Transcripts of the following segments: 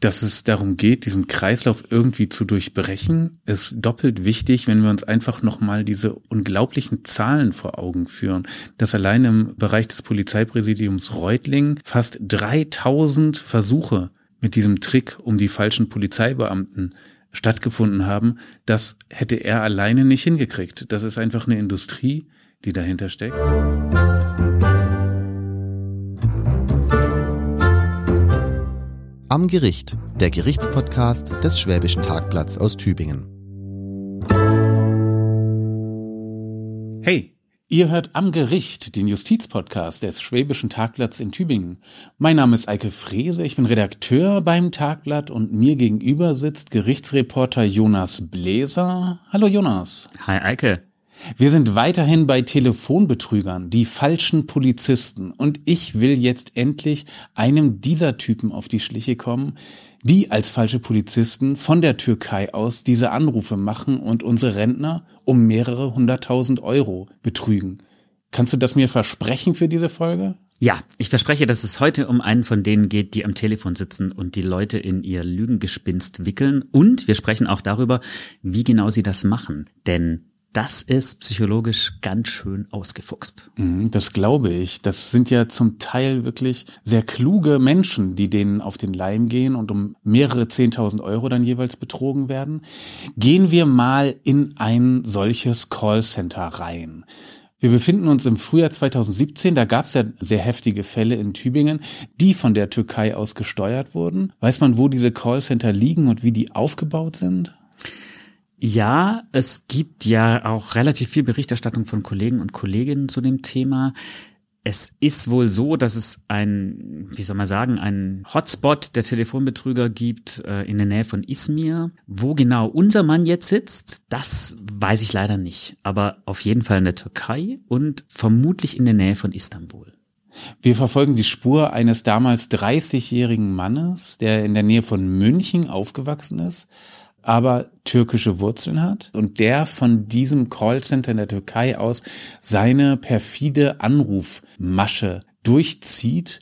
dass es darum geht, diesen Kreislauf irgendwie zu durchbrechen, ist doppelt wichtig, wenn wir uns einfach nochmal diese unglaublichen Zahlen vor Augen führen. Dass allein im Bereich des Polizeipräsidiums Reutlingen fast 3000 Versuche mit diesem Trick um die falschen Polizeibeamten stattgefunden haben, das hätte er alleine nicht hingekriegt. Das ist einfach eine Industrie, die dahinter steckt. Am Gericht, der Gerichtspodcast des Schwäbischen Tagblatts aus Tübingen. Hey, ihr hört Am Gericht, den Justizpodcast des Schwäbischen Tagblatts in Tübingen. Mein Name ist Eike Frese, ich bin Redakteur beim Tagblatt und mir gegenüber sitzt Gerichtsreporter Jonas Bläser. Hallo Jonas. Hi Eike. Wir sind weiterhin bei Telefonbetrügern, die falschen Polizisten. Und ich will jetzt endlich einem dieser Typen auf die Schliche kommen, die als falsche Polizisten von der Türkei aus diese Anrufe machen und unsere Rentner um mehrere hunderttausend Euro betrügen. Kannst du das mir versprechen für diese Folge? Ja, ich verspreche, dass es heute um einen von denen geht, die am Telefon sitzen und die Leute in ihr Lügengespinst wickeln. Und wir sprechen auch darüber, wie genau sie das machen. Denn das ist psychologisch ganz schön ausgefuchst. Mhm, das glaube ich. Das sind ja zum Teil wirklich sehr kluge Menschen, die denen auf den Leim gehen und um mehrere Zehntausend Euro dann jeweils betrogen werden. Gehen wir mal in ein solches Callcenter rein. Wir befinden uns im Frühjahr 2017, da gab es ja sehr heftige Fälle in Tübingen, die von der Türkei aus gesteuert wurden. Weiß man, wo diese Callcenter liegen und wie die aufgebaut sind? Ja, es gibt ja auch relativ viel Berichterstattung von Kollegen und Kolleginnen zu dem Thema. Es ist wohl so, dass es ein, wie soll man sagen, ein Hotspot der Telefonbetrüger gibt äh, in der Nähe von Izmir. Wo genau unser Mann jetzt sitzt, das weiß ich leider nicht. Aber auf jeden Fall in der Türkei und vermutlich in der Nähe von Istanbul. Wir verfolgen die Spur eines damals 30-jährigen Mannes, der in der Nähe von München aufgewachsen ist, aber türkische Wurzeln hat und der von diesem Callcenter in der Türkei aus seine perfide Anrufmasche durchzieht.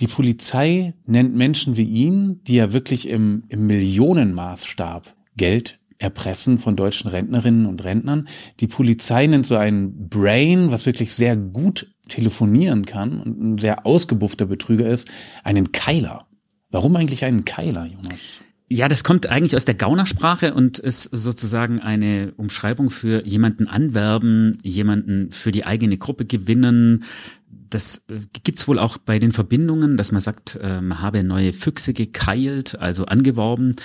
Die Polizei nennt Menschen wie ihn, die ja wirklich im, im Millionenmaßstab Geld erpressen von deutschen Rentnerinnen und Rentnern. Die Polizei nennt so ein Brain, was wirklich sehr gut telefonieren kann und ein sehr ausgebuffter Betrüger ist, einen Keiler. Warum eigentlich einen Keiler, Jonas? Ja, das kommt eigentlich aus der Gaunersprache und ist sozusagen eine Umschreibung für jemanden anwerben, jemanden für die eigene Gruppe gewinnen. Das äh, gibt's wohl auch bei den Verbindungen, dass man sagt, äh, man habe neue Füchse gekeilt, also angeworben.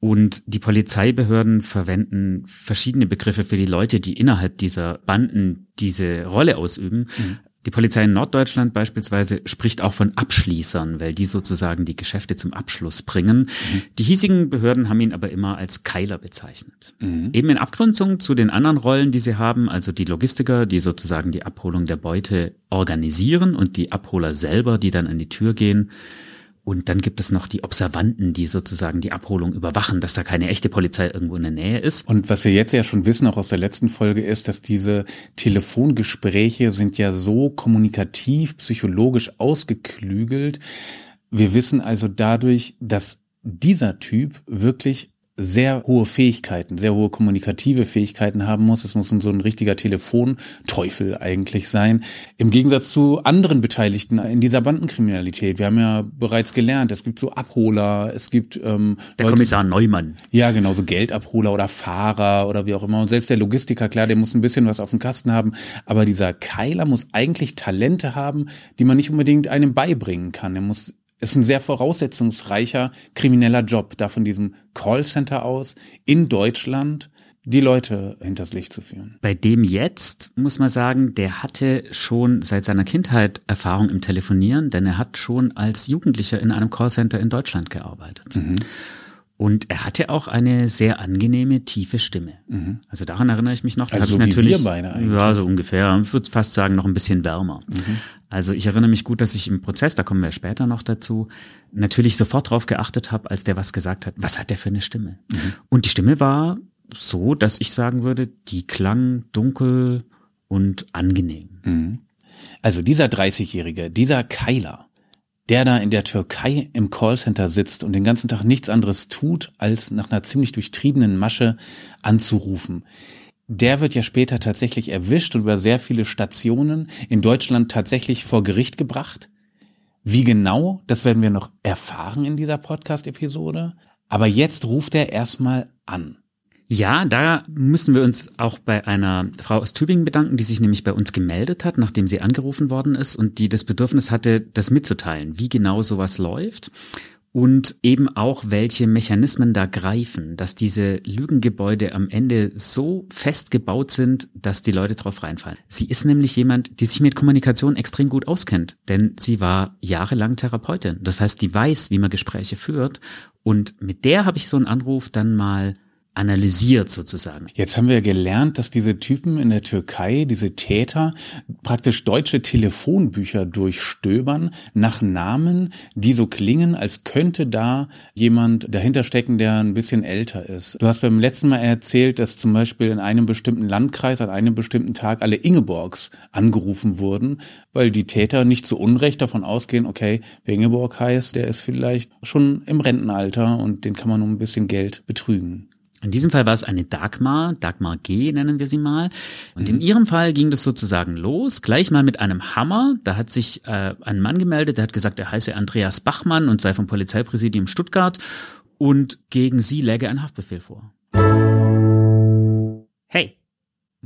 Und die Polizeibehörden verwenden verschiedene Begriffe für die Leute, die innerhalb dieser Banden diese Rolle ausüben. Mhm. Die Polizei in Norddeutschland beispielsweise spricht auch von Abschließern, weil die sozusagen die Geschäfte zum Abschluss bringen. Mhm. Die hiesigen Behörden haben ihn aber immer als Keiler bezeichnet. Mhm. Eben in Abgrenzung zu den anderen Rollen, die sie haben, also die Logistiker, die sozusagen die Abholung der Beute organisieren und die Abholer selber, die dann an die Tür gehen, und dann gibt es noch die Observanten, die sozusagen die Abholung überwachen, dass da keine echte Polizei irgendwo in der Nähe ist. Und was wir jetzt ja schon wissen, auch aus der letzten Folge, ist, dass diese Telefongespräche sind ja so kommunikativ, psychologisch ausgeklügelt. Wir wissen also dadurch, dass dieser Typ wirklich sehr hohe Fähigkeiten, sehr hohe kommunikative Fähigkeiten haben muss. Es muss so ein richtiger Telefonteufel eigentlich sein. Im Gegensatz zu anderen Beteiligten in dieser Bandenkriminalität. Wir haben ja bereits gelernt, es gibt so Abholer, es gibt ähm, der Leute, Kommissar Neumann. Ja, genau, so Geldabholer oder Fahrer oder wie auch immer. Und selbst der Logistiker, klar, der muss ein bisschen was auf dem Kasten haben. Aber dieser Keiler muss eigentlich Talente haben, die man nicht unbedingt einem beibringen kann. Er muss ist ein sehr voraussetzungsreicher krimineller Job, da von diesem Callcenter aus in Deutschland die Leute hinters Licht zu führen. Bei dem jetzt muss man sagen, der hatte schon seit seiner Kindheit Erfahrung im Telefonieren, denn er hat schon als Jugendlicher in einem Callcenter in Deutschland gearbeitet. Mhm. Und er hatte auch eine sehr angenehme, tiefe Stimme. Mhm. Also daran erinnere ich mich noch. Da also so natürlich, wir beide eigentlich. Ja, so ungefähr. Ich würde fast sagen, noch ein bisschen wärmer. Mhm. Also ich erinnere mich gut, dass ich im Prozess, da kommen wir später noch dazu, natürlich sofort drauf geachtet habe, als der was gesagt hat, was hat der für eine Stimme? Mhm. Und die Stimme war so, dass ich sagen würde, die klang dunkel und angenehm. Mhm. Also dieser 30-Jährige, dieser Keiler, der da in der Türkei im Callcenter sitzt und den ganzen Tag nichts anderes tut, als nach einer ziemlich durchtriebenen Masche anzurufen. Der wird ja später tatsächlich erwischt und über sehr viele Stationen in Deutschland tatsächlich vor Gericht gebracht. Wie genau, das werden wir noch erfahren in dieser Podcast-Episode. Aber jetzt ruft er erstmal an. Ja, da müssen wir uns auch bei einer Frau aus Tübingen bedanken, die sich nämlich bei uns gemeldet hat, nachdem sie angerufen worden ist und die das Bedürfnis hatte, das mitzuteilen, wie genau sowas läuft und eben auch, welche Mechanismen da greifen, dass diese Lügengebäude am Ende so fest gebaut sind, dass die Leute drauf reinfallen. Sie ist nämlich jemand, die sich mit Kommunikation extrem gut auskennt, denn sie war jahrelang Therapeutin. Das heißt, die weiß, wie man Gespräche führt und mit der habe ich so einen Anruf dann mal analysiert sozusagen. Jetzt haben wir gelernt, dass diese Typen in der Türkei, diese Täter, praktisch deutsche Telefonbücher durchstöbern nach Namen, die so klingen, als könnte da jemand dahinter stecken, der ein bisschen älter ist. Du hast beim letzten Mal erzählt, dass zum Beispiel in einem bestimmten Landkreis an einem bestimmten Tag alle Ingeborgs angerufen wurden, weil die Täter nicht zu Unrecht davon ausgehen, okay, wer Ingeborg heißt, der ist vielleicht schon im Rentenalter und den kann man um ein bisschen Geld betrügen. In diesem Fall war es eine Dagmar, Dagmar G nennen wir sie mal. Und mhm. in ihrem Fall ging das sozusagen los, gleich mal mit einem Hammer. Da hat sich äh, ein Mann gemeldet, der hat gesagt, er heiße Andreas Bachmann und sei vom Polizeipräsidium Stuttgart und gegen sie läge ein Haftbefehl vor. Hey,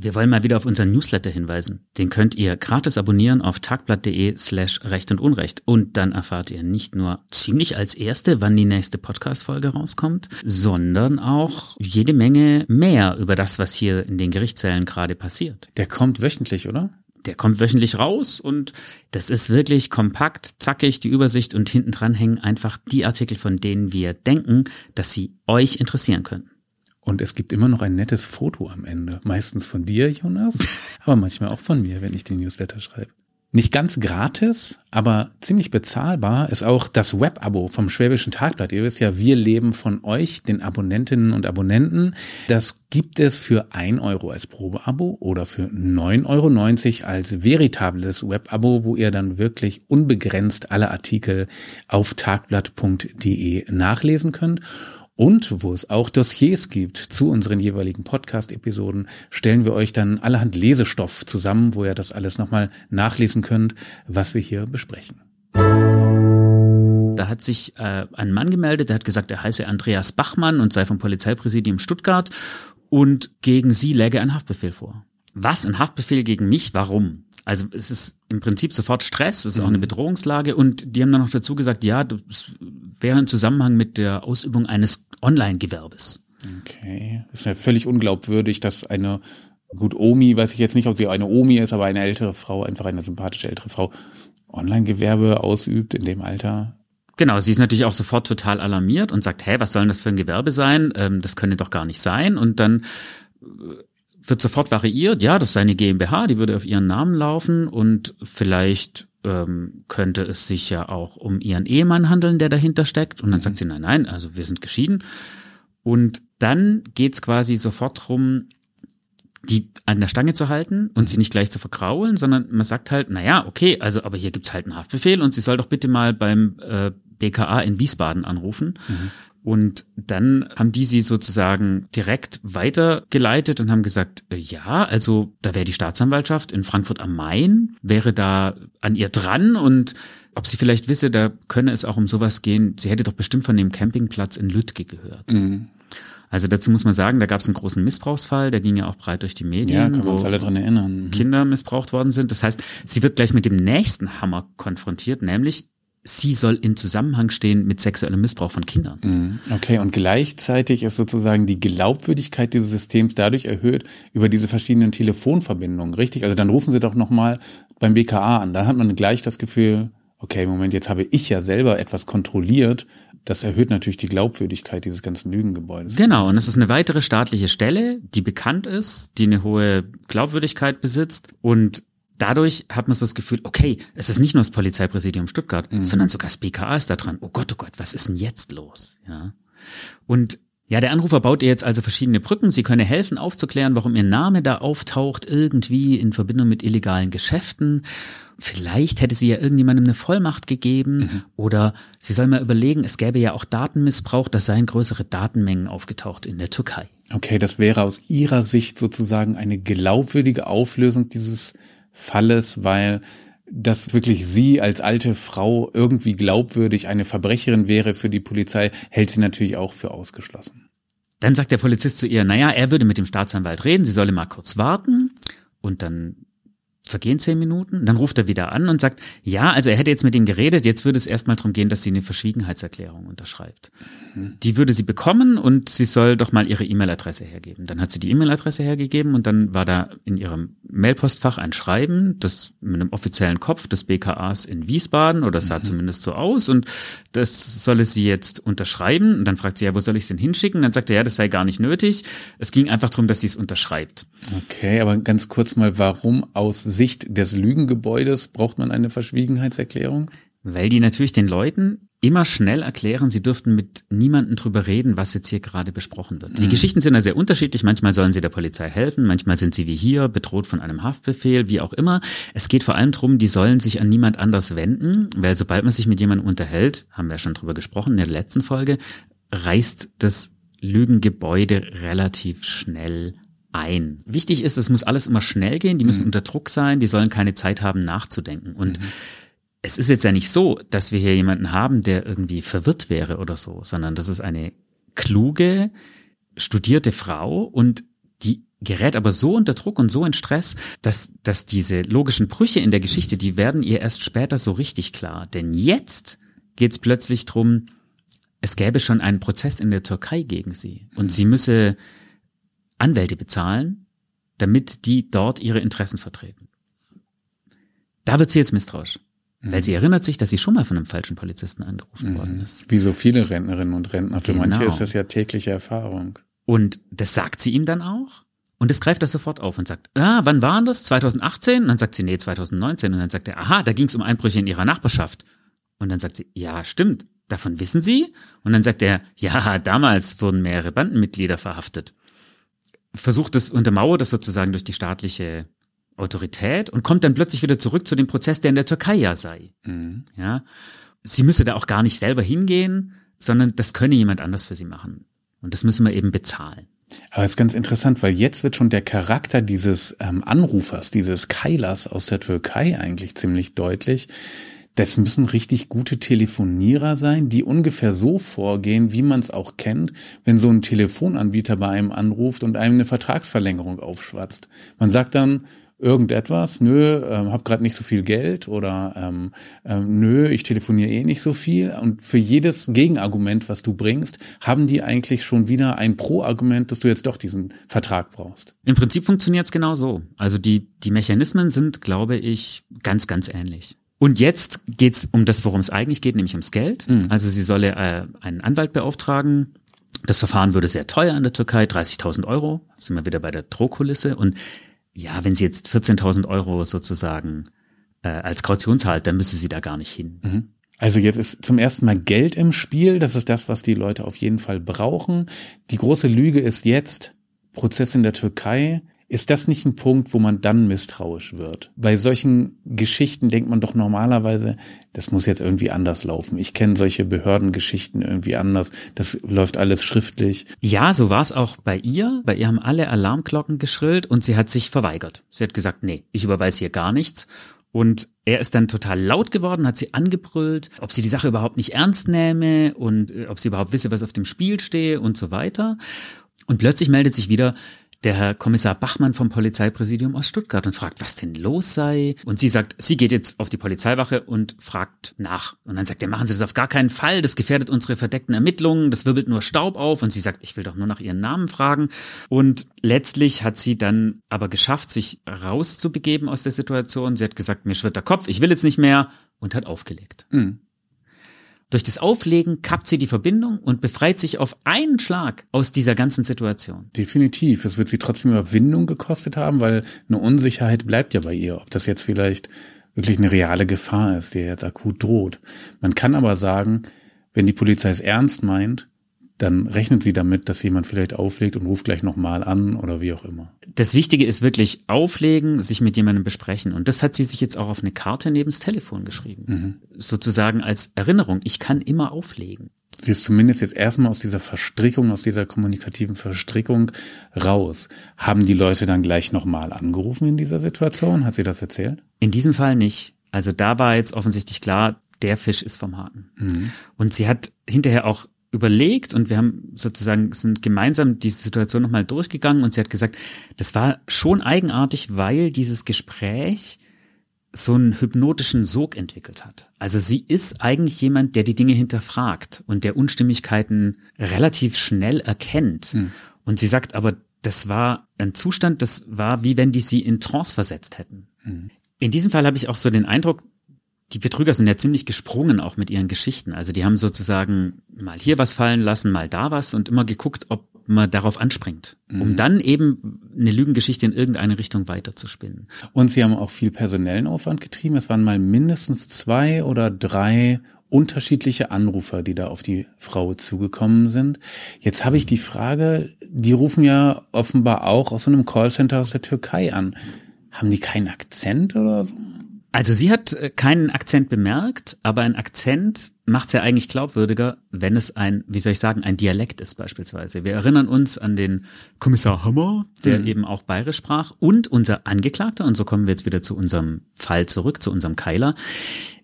wir wollen mal wieder auf unseren Newsletter hinweisen. Den könnt ihr gratis abonnieren auf tagblatt.de slash Recht und Unrecht. Und dann erfahrt ihr nicht nur ziemlich als Erste, wann die nächste Podcast-Folge rauskommt, sondern auch jede Menge mehr über das, was hier in den Gerichtssälen gerade passiert. Der kommt wöchentlich, oder? Der kommt wöchentlich raus und das ist wirklich kompakt, zackig, die Übersicht und hinten dran hängen einfach die Artikel, von denen wir denken, dass sie euch interessieren können. Und es gibt immer noch ein nettes Foto am Ende. Meistens von dir, Jonas, aber manchmal auch von mir, wenn ich den Newsletter schreibe. Nicht ganz gratis, aber ziemlich bezahlbar ist auch das Web-Abo vom Schwäbischen Tagblatt. Ihr wisst ja, wir leben von euch, den Abonnentinnen und Abonnenten. Das gibt es für ein Euro als Probeabo oder für 9,90 Euro als veritables Web-Abo, wo ihr dann wirklich unbegrenzt alle Artikel auf tagblatt.de nachlesen könnt. Und wo es auch Dossiers gibt zu unseren jeweiligen Podcast-Episoden, stellen wir euch dann allerhand Lesestoff zusammen, wo ihr das alles nochmal nachlesen könnt, was wir hier besprechen. Da hat sich äh, ein Mann gemeldet, der hat gesagt, er heiße Andreas Bachmann und sei vom Polizeipräsidium Stuttgart und gegen sie läge ein Haftbefehl vor. Was? Ein Haftbefehl gegen mich? Warum? Also es ist im Prinzip sofort Stress, es ist auch eine mhm. Bedrohungslage und die haben dann noch dazu gesagt, ja, das wäre im Zusammenhang mit der Ausübung eines Online-Gewerbes. Okay, das ist ja völlig unglaubwürdig, dass eine gut Omi, weiß ich jetzt nicht, ob sie eine Omi ist, aber eine ältere Frau, einfach eine sympathische ältere Frau, Online-Gewerbe ausübt in dem Alter. Genau, sie ist natürlich auch sofort total alarmiert und sagt, hä, was soll denn das für ein Gewerbe sein? Ähm, das könne doch gar nicht sein. Und dann äh, wird sofort variiert, ja, das sei eine GmbH, die würde auf ihren Namen laufen und vielleicht ähm, könnte es sich ja auch um ihren Ehemann handeln, der dahinter steckt. Und dann mhm. sagt sie, nein, nein, also wir sind geschieden. Und dann geht's quasi sofort drum, die an der Stange zu halten und sie nicht gleich zu verkraulen, sondern man sagt halt, na ja, okay, also aber hier gibt's halt einen Haftbefehl und sie soll doch bitte mal beim äh, BKA in Wiesbaden anrufen. Mhm. Und dann haben die sie sozusagen direkt weitergeleitet und haben gesagt, äh, ja, also da wäre die Staatsanwaltschaft in Frankfurt am Main, wäre da an ihr dran und ob sie vielleicht wisse, da könne es auch um sowas gehen. Sie hätte doch bestimmt von dem Campingplatz in Lüttke gehört. Mhm. Also dazu muss man sagen, da gab es einen großen Missbrauchsfall, der ging ja auch breit durch die Medien, ja, können wir uns alle dran erinnern. Mhm. Kinder missbraucht worden sind. Das heißt, sie wird gleich mit dem nächsten Hammer konfrontiert, nämlich sie soll in Zusammenhang stehen mit sexuellem Missbrauch von Kindern. Mhm. Okay, und gleichzeitig ist sozusagen die Glaubwürdigkeit dieses Systems dadurch erhöht über diese verschiedenen Telefonverbindungen, richtig? Also dann rufen Sie doch nochmal beim BKA an. Da hat man gleich das Gefühl, okay, Moment, jetzt habe ich ja selber etwas kontrolliert. Das erhöht natürlich die Glaubwürdigkeit dieses ganzen Lügengebäudes. Genau, und es ist eine weitere staatliche Stelle, die bekannt ist, die eine hohe Glaubwürdigkeit besitzt und dadurch hat man so das Gefühl, okay, es ist nicht nur das Polizeipräsidium Stuttgart, mhm. sondern sogar das BKA ist da dran. Oh Gott, oh Gott, was ist denn jetzt los? Ja. Und Ja, der Anrufer baut ihr jetzt also verschiedene Brücken. Sie könne helfen, aufzuklären, warum ihr Name da auftaucht, irgendwie in Verbindung mit illegalen Geschäften. Vielleicht hätte sie ja irgendjemandem eine Vollmacht gegeben mhm. oder sie soll mal überlegen, es gäbe ja auch Datenmissbrauch, da seien größere Datenmengen aufgetaucht in der Türkei. Okay, das wäre aus ihrer Sicht sozusagen eine glaubwürdige Auflösung dieses Falles, weil dass wirklich sie als alte Frau irgendwie glaubwürdig eine Verbrecherin wäre für die Polizei, hält sie natürlich auch für ausgeschlossen. Dann sagt der Polizist zu ihr, naja, er würde mit dem Staatsanwalt reden, sie solle mal kurz warten und dann vergehen zehn Minuten, dann ruft er wieder an und sagt, ja, also er hätte jetzt mit ihm geredet, jetzt würde es erstmal darum gehen, dass sie eine Verschwiegenheitserklärung unterschreibt. Die würde sie bekommen und sie soll doch mal ihre E-Mail-Adresse hergeben. Dann hat sie die E-Mail-Adresse hergegeben und dann war da in ihrem Mailpostfach ein Schreiben, das mit einem offiziellen Kopf des BKAs in Wiesbaden oder sah mhm. zumindest so aus und das solle sie jetzt unterschreiben. Und dann fragt sie, ja, wo soll ich es denn hinschicken? Dann sagt er, ja, das sei gar nicht nötig. Es ging einfach darum, dass sie es unterschreibt. Okay, aber ganz kurz mal, warum aus Sicht des Lügengebäudes braucht man eine Verschwiegenheitserklärung? Weil die natürlich den Leuten immer schnell erklären, sie dürften mit niemandem drüber reden, was jetzt hier gerade besprochen wird. Die mhm. Geschichten sind ja sehr unterschiedlich. Manchmal sollen sie der Polizei helfen, manchmal sind sie wie hier bedroht von einem Haftbefehl, wie auch immer. Es geht vor allem darum, die sollen sich an niemand anders wenden, weil sobald man sich mit jemandem unterhält, haben wir ja schon drüber gesprochen in der letzten Folge, reißt das Lügengebäude relativ schnell ein. Wichtig ist, es muss alles immer schnell gehen, die müssen mhm. unter Druck sein, die sollen keine Zeit haben nachzudenken. Und mhm. es ist jetzt ja nicht so, dass wir hier jemanden haben, der irgendwie verwirrt wäre oder so, sondern das ist eine kluge, studierte Frau und die gerät aber so unter Druck und so in Stress, dass, dass diese logischen Brüche in der Geschichte, die werden ihr erst später so richtig klar. Denn jetzt geht's plötzlich drum, es gäbe schon einen Prozess in der Türkei gegen sie und mhm. sie müsse Anwälte bezahlen, damit die dort ihre Interessen vertreten. Da wird sie jetzt misstrauisch. Mhm. Weil sie erinnert sich, dass sie schon mal von einem falschen Polizisten angerufen mhm. worden ist. Wie so viele Rentnerinnen und Rentner. Für genau. manche ist das ja tägliche Erfahrung. Und das sagt sie ihm dann auch. Und es greift das sofort auf und sagt, ah, wann waren das? 2018? Und dann sagt sie, nee, 2019. Und dann sagt er, aha, da ging es um Einbrüche in ihrer Nachbarschaft. Und dann sagt sie, ja, stimmt, davon wissen Sie? Und dann sagt er, ja, damals wurden mehrere Bandenmitglieder verhaftet versucht es, untermauert das sozusagen durch die staatliche Autorität und kommt dann plötzlich wieder zurück zu dem Prozess, der in der Türkei ja sei. Mhm. Ja. Sie müsse da auch gar nicht selber hingehen, sondern das könne jemand anders für sie machen. Und das müssen wir eben bezahlen. Aber es ist ganz interessant, weil jetzt wird schon der Charakter dieses ähm, Anrufers, dieses Keilers aus der Türkei eigentlich ziemlich deutlich das müssen richtig gute Telefonierer sein, die ungefähr so vorgehen, wie man es auch kennt, wenn so ein Telefonanbieter bei einem anruft und einem eine Vertragsverlängerung aufschwatzt. Man sagt dann irgendetwas, nö, ähm, hab gerade nicht so viel Geld oder ähm, ähm, nö, ich telefoniere eh nicht so viel. Und für jedes Gegenargument, was du bringst, haben die eigentlich schon wieder ein Pro-Argument, dass du jetzt doch diesen Vertrag brauchst. Im Prinzip funktioniert es genau so. Also die, die Mechanismen sind, glaube ich, ganz, ganz ähnlich. Und jetzt geht's um das, worum es eigentlich geht, nämlich ums Geld. Mhm. Also sie solle äh, einen Anwalt beauftragen. Das Verfahren würde sehr teuer in der Türkei, 30.000 Euro. Sind wir wieder bei der Drohkulisse. Und ja, wenn sie jetzt 14.000 Euro sozusagen äh, als Kaution zahlt, dann müsste sie da gar nicht hin. Mhm. Also jetzt ist zum ersten Mal Geld im Spiel. Das ist das, was die Leute auf jeden Fall brauchen. Die große Lüge ist jetzt Prozess in der Türkei. Ist das nicht ein Punkt, wo man dann misstrauisch wird? Bei solchen Geschichten denkt man doch normalerweise, das muss jetzt irgendwie anders laufen. Ich kenne solche Behördengeschichten irgendwie anders. Das läuft alles schriftlich. Ja, so war es auch bei ihr. Bei ihr haben alle Alarmglocken geschrillt und sie hat sich verweigert. Sie hat gesagt, nee, ich überweise hier gar nichts. Und er ist dann total laut geworden, hat sie angebrüllt, ob sie die Sache überhaupt nicht ernst nähme und äh, ob sie überhaupt wisse, was auf dem Spiel stehe und so weiter. Und plötzlich meldet sich wieder, der Herr Kommissar Bachmann vom Polizeipräsidium aus Stuttgart und fragt, was denn los sei. Und sie sagt, sie geht jetzt auf die Polizeiwache und fragt nach. Und dann sagt er, machen Sie das auf gar keinen Fall, das gefährdet unsere verdeckten Ermittlungen, das wirbelt nur Staub auf. Und sie sagt, ich will doch nur nach ihren Namen fragen. Und letztlich hat sie dann aber geschafft, sich rauszubegeben aus der Situation. Sie hat gesagt, mir schwirrt der Kopf, ich will jetzt nicht mehr und hat aufgelegt. Mhm. Durch das Auflegen kappt sie die Verbindung und befreit sich auf einen Schlag aus dieser ganzen Situation. Definitiv. Es wird sie trotzdem Überwindung gekostet haben, weil eine Unsicherheit bleibt ja bei ihr, ob das jetzt vielleicht wirklich eine reale Gefahr ist, die jetzt akut droht. Man kann aber sagen, wenn die Polizei es ernst meint, dann rechnet sie damit, dass jemand vielleicht auflegt und ruft gleich nochmal an oder wie auch immer. Das Wichtige ist wirklich auflegen, sich mit jemandem besprechen. Und das hat sie sich jetzt auch auf eine Karte neben das Telefon geschrieben. Mhm. Sozusagen als Erinnerung. Ich kann immer auflegen. Sie ist zumindest jetzt erstmal aus dieser Verstrickung, aus dieser kommunikativen Verstrickung raus. Haben die Leute dann gleich nochmal angerufen in dieser Situation? Hat sie das erzählt? In diesem Fall nicht. Also da war jetzt offensichtlich klar, der Fisch ist vom Haken. Mhm. Und sie hat hinterher auch überlegt und wir haben sozusagen sind gemeinsam diese Situation nochmal durchgegangen und sie hat gesagt, das war schon eigenartig, weil dieses Gespräch so einen hypnotischen Sog entwickelt hat. Also sie ist eigentlich jemand, der die Dinge hinterfragt und der Unstimmigkeiten relativ schnell erkennt. Mhm. Und sie sagt aber, das war ein Zustand, das war wie wenn die sie in Trance versetzt hätten. Mhm. In diesem Fall habe ich auch so den Eindruck, die Betrüger sind ja ziemlich gesprungen auch mit ihren Geschichten. Also die haben sozusagen mal hier was fallen lassen, mal da was und immer geguckt, ob man darauf anspringt, um mhm. dann eben eine Lügengeschichte in irgendeine Richtung weiterzuspinnen. Und sie haben auch viel personellen Aufwand getrieben. Es waren mal mindestens zwei oder drei unterschiedliche Anrufer, die da auf die Frau zugekommen sind. Jetzt habe ich die Frage, die rufen ja offenbar auch aus so einem Callcenter aus der Türkei an. Haben die keinen Akzent oder so? Also sie hat äh, keinen Akzent bemerkt, aber ein Akzent macht es ja eigentlich glaubwürdiger, wenn es ein, wie soll ich sagen, ein Dialekt ist beispielsweise. Wir erinnern uns an den Kommissar Hammer, der mhm. eben auch bayerisch sprach, und unser Angeklagter, und so kommen wir jetzt wieder zu unserem Fall zurück, zu unserem Keiler,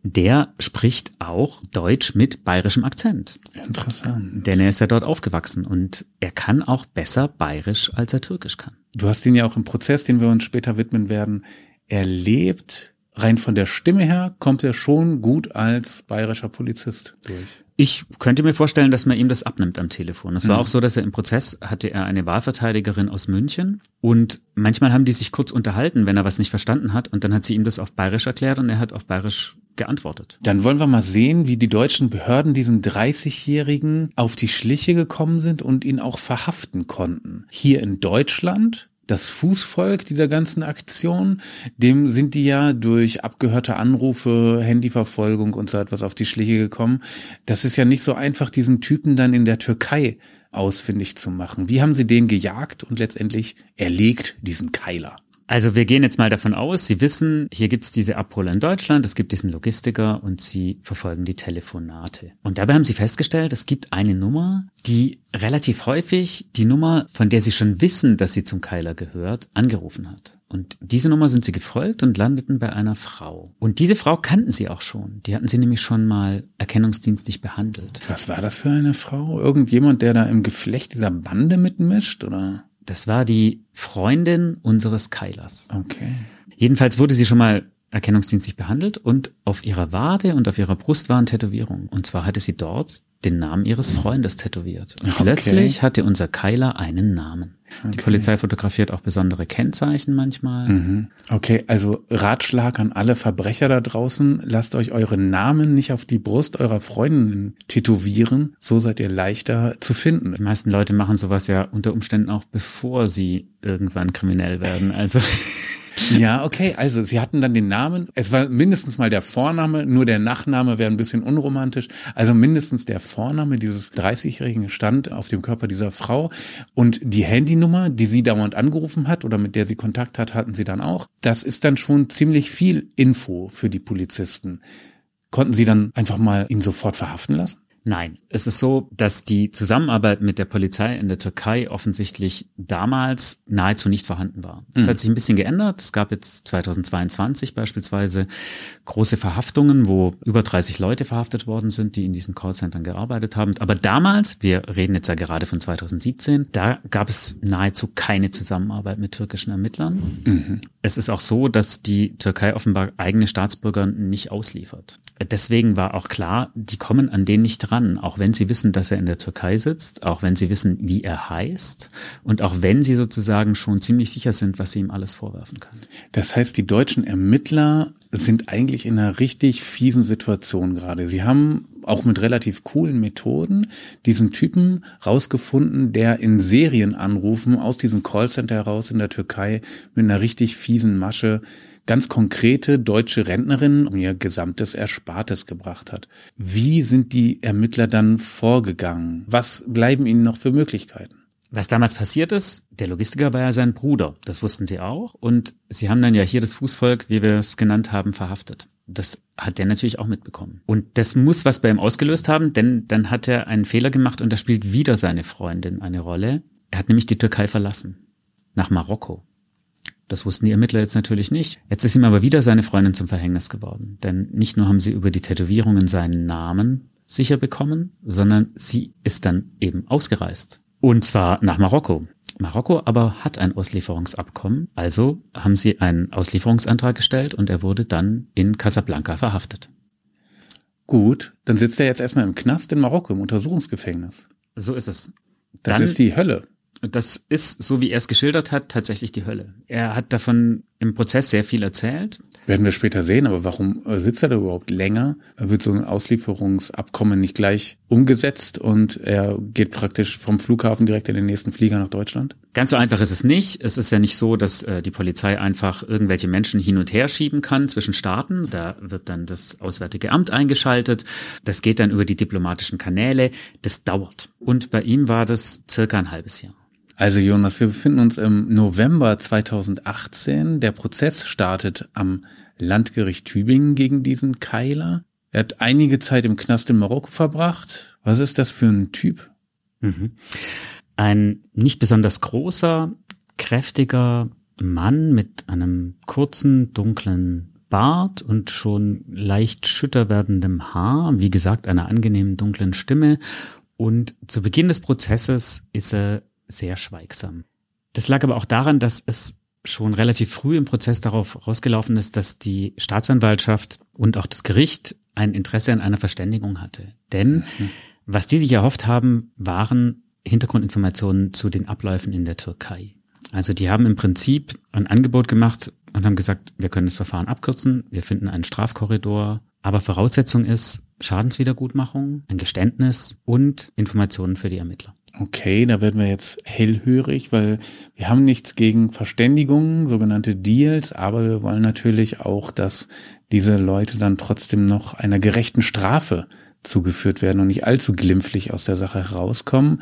der spricht auch Deutsch mit bayerischem Akzent. Interessant. Denn er ist ja dort aufgewachsen und er kann auch besser bayerisch, als er türkisch kann. Du hast ihn ja auch im Prozess, den wir uns später widmen werden, erlebt rein von der Stimme her kommt er schon gut als bayerischer Polizist durch. Ich könnte mir vorstellen, dass man ihm das abnimmt am Telefon. Es war mhm. auch so, dass er im Prozess hatte er eine Wahlverteidigerin aus München und manchmal haben die sich kurz unterhalten, wenn er was nicht verstanden hat und dann hat sie ihm das auf bayerisch erklärt und er hat auf bayerisch geantwortet. Dann wollen wir mal sehen, wie die deutschen Behörden diesem 30-Jährigen auf die Schliche gekommen sind und ihn auch verhaften konnten. Hier in Deutschland das Fußvolk dieser ganzen Aktion, dem sind die ja durch abgehörte Anrufe, Handyverfolgung und so etwas auf die Schliche gekommen. Das ist ja nicht so einfach, diesen Typen dann in der Türkei ausfindig zu machen. Wie haben sie den gejagt und letztendlich erlegt, diesen Keiler? Also wir gehen jetzt mal davon aus, Sie wissen, hier gibt's diese Abholer in Deutschland, es gibt diesen Logistiker und Sie verfolgen die Telefonate. Und dabei haben Sie festgestellt, es gibt eine Nummer, die relativ häufig die Nummer, von der Sie schon wissen, dass sie zum Keiler gehört, angerufen hat. Und diese Nummer sind Sie gefolgt und landeten bei einer Frau. Und diese Frau kannten Sie auch schon. Die hatten Sie nämlich schon mal erkennungsdienstlich behandelt. Was war das für eine Frau? Irgendjemand, der da im Geflecht dieser Bande mitmischt, oder? Das war die Freundin unseres Keilers. Okay. Jedenfalls wurde sie schon mal erkennungsdienstlich behandelt und auf ihrer Wade und auf ihrer Brust waren Tätowierungen. Und zwar hatte sie dort den Namen ihres Freundes tätowiert. Und okay. plötzlich hatte unser Keiler einen Namen. Okay. Die Polizei fotografiert auch besondere Kennzeichen manchmal. Mhm. Okay, also Ratschlag an alle Verbrecher da draußen, lasst euch eure Namen nicht auf die Brust eurer Freundin tätowieren, so seid ihr leichter zu finden. Die meisten Leute machen sowas ja unter Umständen auch bevor sie irgendwann kriminell werden. Also Ja, okay. Also sie hatten dann den Namen. Es war mindestens mal der Vorname, nur der Nachname wäre ein bisschen unromantisch. Also mindestens der Vorname dieses 30-Jährigen stand auf dem Körper dieser Frau. Und die Handynummer, die sie dauernd angerufen hat oder mit der sie Kontakt hat, hatten sie dann auch. Das ist dann schon ziemlich viel Info für die Polizisten. Konnten sie dann einfach mal ihn sofort verhaften lassen? Nein, es ist so, dass die Zusammenarbeit mit der Polizei in der Türkei offensichtlich damals nahezu nicht vorhanden war. Das mhm. hat sich ein bisschen geändert. Es gab jetzt 2022 beispielsweise große Verhaftungen, wo über 30 Leute verhaftet worden sind, die in diesen Callcentern gearbeitet haben. Aber damals, wir reden jetzt ja gerade von 2017, da gab es nahezu keine Zusammenarbeit mit türkischen Ermittlern. Mhm. Es ist auch so, dass die Türkei offenbar eigene Staatsbürger nicht ausliefert. Deswegen war auch klar, die kommen an denen nicht dran, auch wenn sie wissen, dass er in der Türkei sitzt, auch wenn sie wissen, wie er heißt und auch wenn sie sozusagen schon ziemlich sicher sind, was sie ihm alles vorwerfen können. Das heißt, die deutschen Ermittler sind eigentlich in einer richtig fiesen Situation gerade. Sie haben auch mit relativ coolen Methoden diesen Typen rausgefunden, der in Serien anrufen aus diesem Callcenter heraus in der Türkei mit einer richtig fiesen Masche ganz konkrete deutsche Rentnerinnen um ihr gesamtes Erspartes gebracht hat. Wie sind die Ermittler dann vorgegangen? Was bleiben ihnen noch für Möglichkeiten? Was damals passiert ist, der Logistiker war ja sein Bruder, das wussten sie auch. Und sie haben dann ja hier das Fußvolk, wie wir es genannt haben, verhaftet. Das hat der natürlich auch mitbekommen. Und das muss was bei ihm ausgelöst haben, denn dann hat er einen Fehler gemacht und da spielt wieder seine Freundin eine Rolle. Er hat nämlich die Türkei verlassen. Nach Marokko. Das wussten die Ermittler jetzt natürlich nicht. Jetzt ist ihm aber wieder seine Freundin zum Verhängnis geworden. Denn nicht nur haben sie über die Tätowierungen seinen Namen sicher bekommen, sondern sie ist dann eben ausgereist. Und zwar nach Marokko. Marokko aber hat ein Auslieferungsabkommen, also haben sie einen Auslieferungsantrag gestellt und er wurde dann in Casablanca verhaftet. Gut, dann sitzt er jetzt erstmal im Knast in Marokko, im Untersuchungsgefängnis. So ist es. Das Dann- ist die Hölle. Das ist, so wie er es geschildert hat, tatsächlich die Hölle. Er hat davon im Prozess sehr viel erzählt. Werden wir später sehen, aber warum äh, sitzt er da überhaupt länger? Wird so ein Auslieferungsabkommen nicht gleich umgesetzt und er geht praktisch vom Flughafen direkt in den nächsten Flieger nach Deutschland? Ganz so einfach ist es nicht. Es ist ja nicht so, dass äh, die Polizei einfach irgendwelche Menschen hin und her schieben kann zwischen Staaten. Da wird dann das Auswärtige Amt eingeschaltet. Das geht dann über die diplomatischen Kanäle. Das dauert. Und bei ihm war das circa ein halbes Jahr. Also Jonas, wir befinden uns im November 2018. Der Prozess startet am Landgericht Tübingen gegen diesen Keiler. Er hat einige Zeit im Knast in Marokko verbracht. Was ist das für ein Typ? Ein nicht besonders großer, kräftiger Mann mit einem kurzen, dunklen Bart und schon leicht schütter werdendem Haar, wie gesagt, einer angenehmen dunklen Stimme. Und zu Beginn des Prozesses ist er sehr schweigsam. Das lag aber auch daran, dass es schon relativ früh im Prozess darauf rausgelaufen ist, dass die Staatsanwaltschaft und auch das Gericht ein Interesse an einer Verständigung hatte. Denn was die sich erhofft haben, waren Hintergrundinformationen zu den Abläufen in der Türkei. Also die haben im Prinzip ein Angebot gemacht und haben gesagt, wir können das Verfahren abkürzen, wir finden einen Strafkorridor, aber Voraussetzung ist Schadenswiedergutmachung, ein Geständnis und Informationen für die Ermittler. Okay, da werden wir jetzt hellhörig, weil wir haben nichts gegen Verständigungen, sogenannte Deals, aber wir wollen natürlich auch, dass diese Leute dann trotzdem noch einer gerechten Strafe zugeführt werden und nicht allzu glimpflich aus der Sache herauskommen.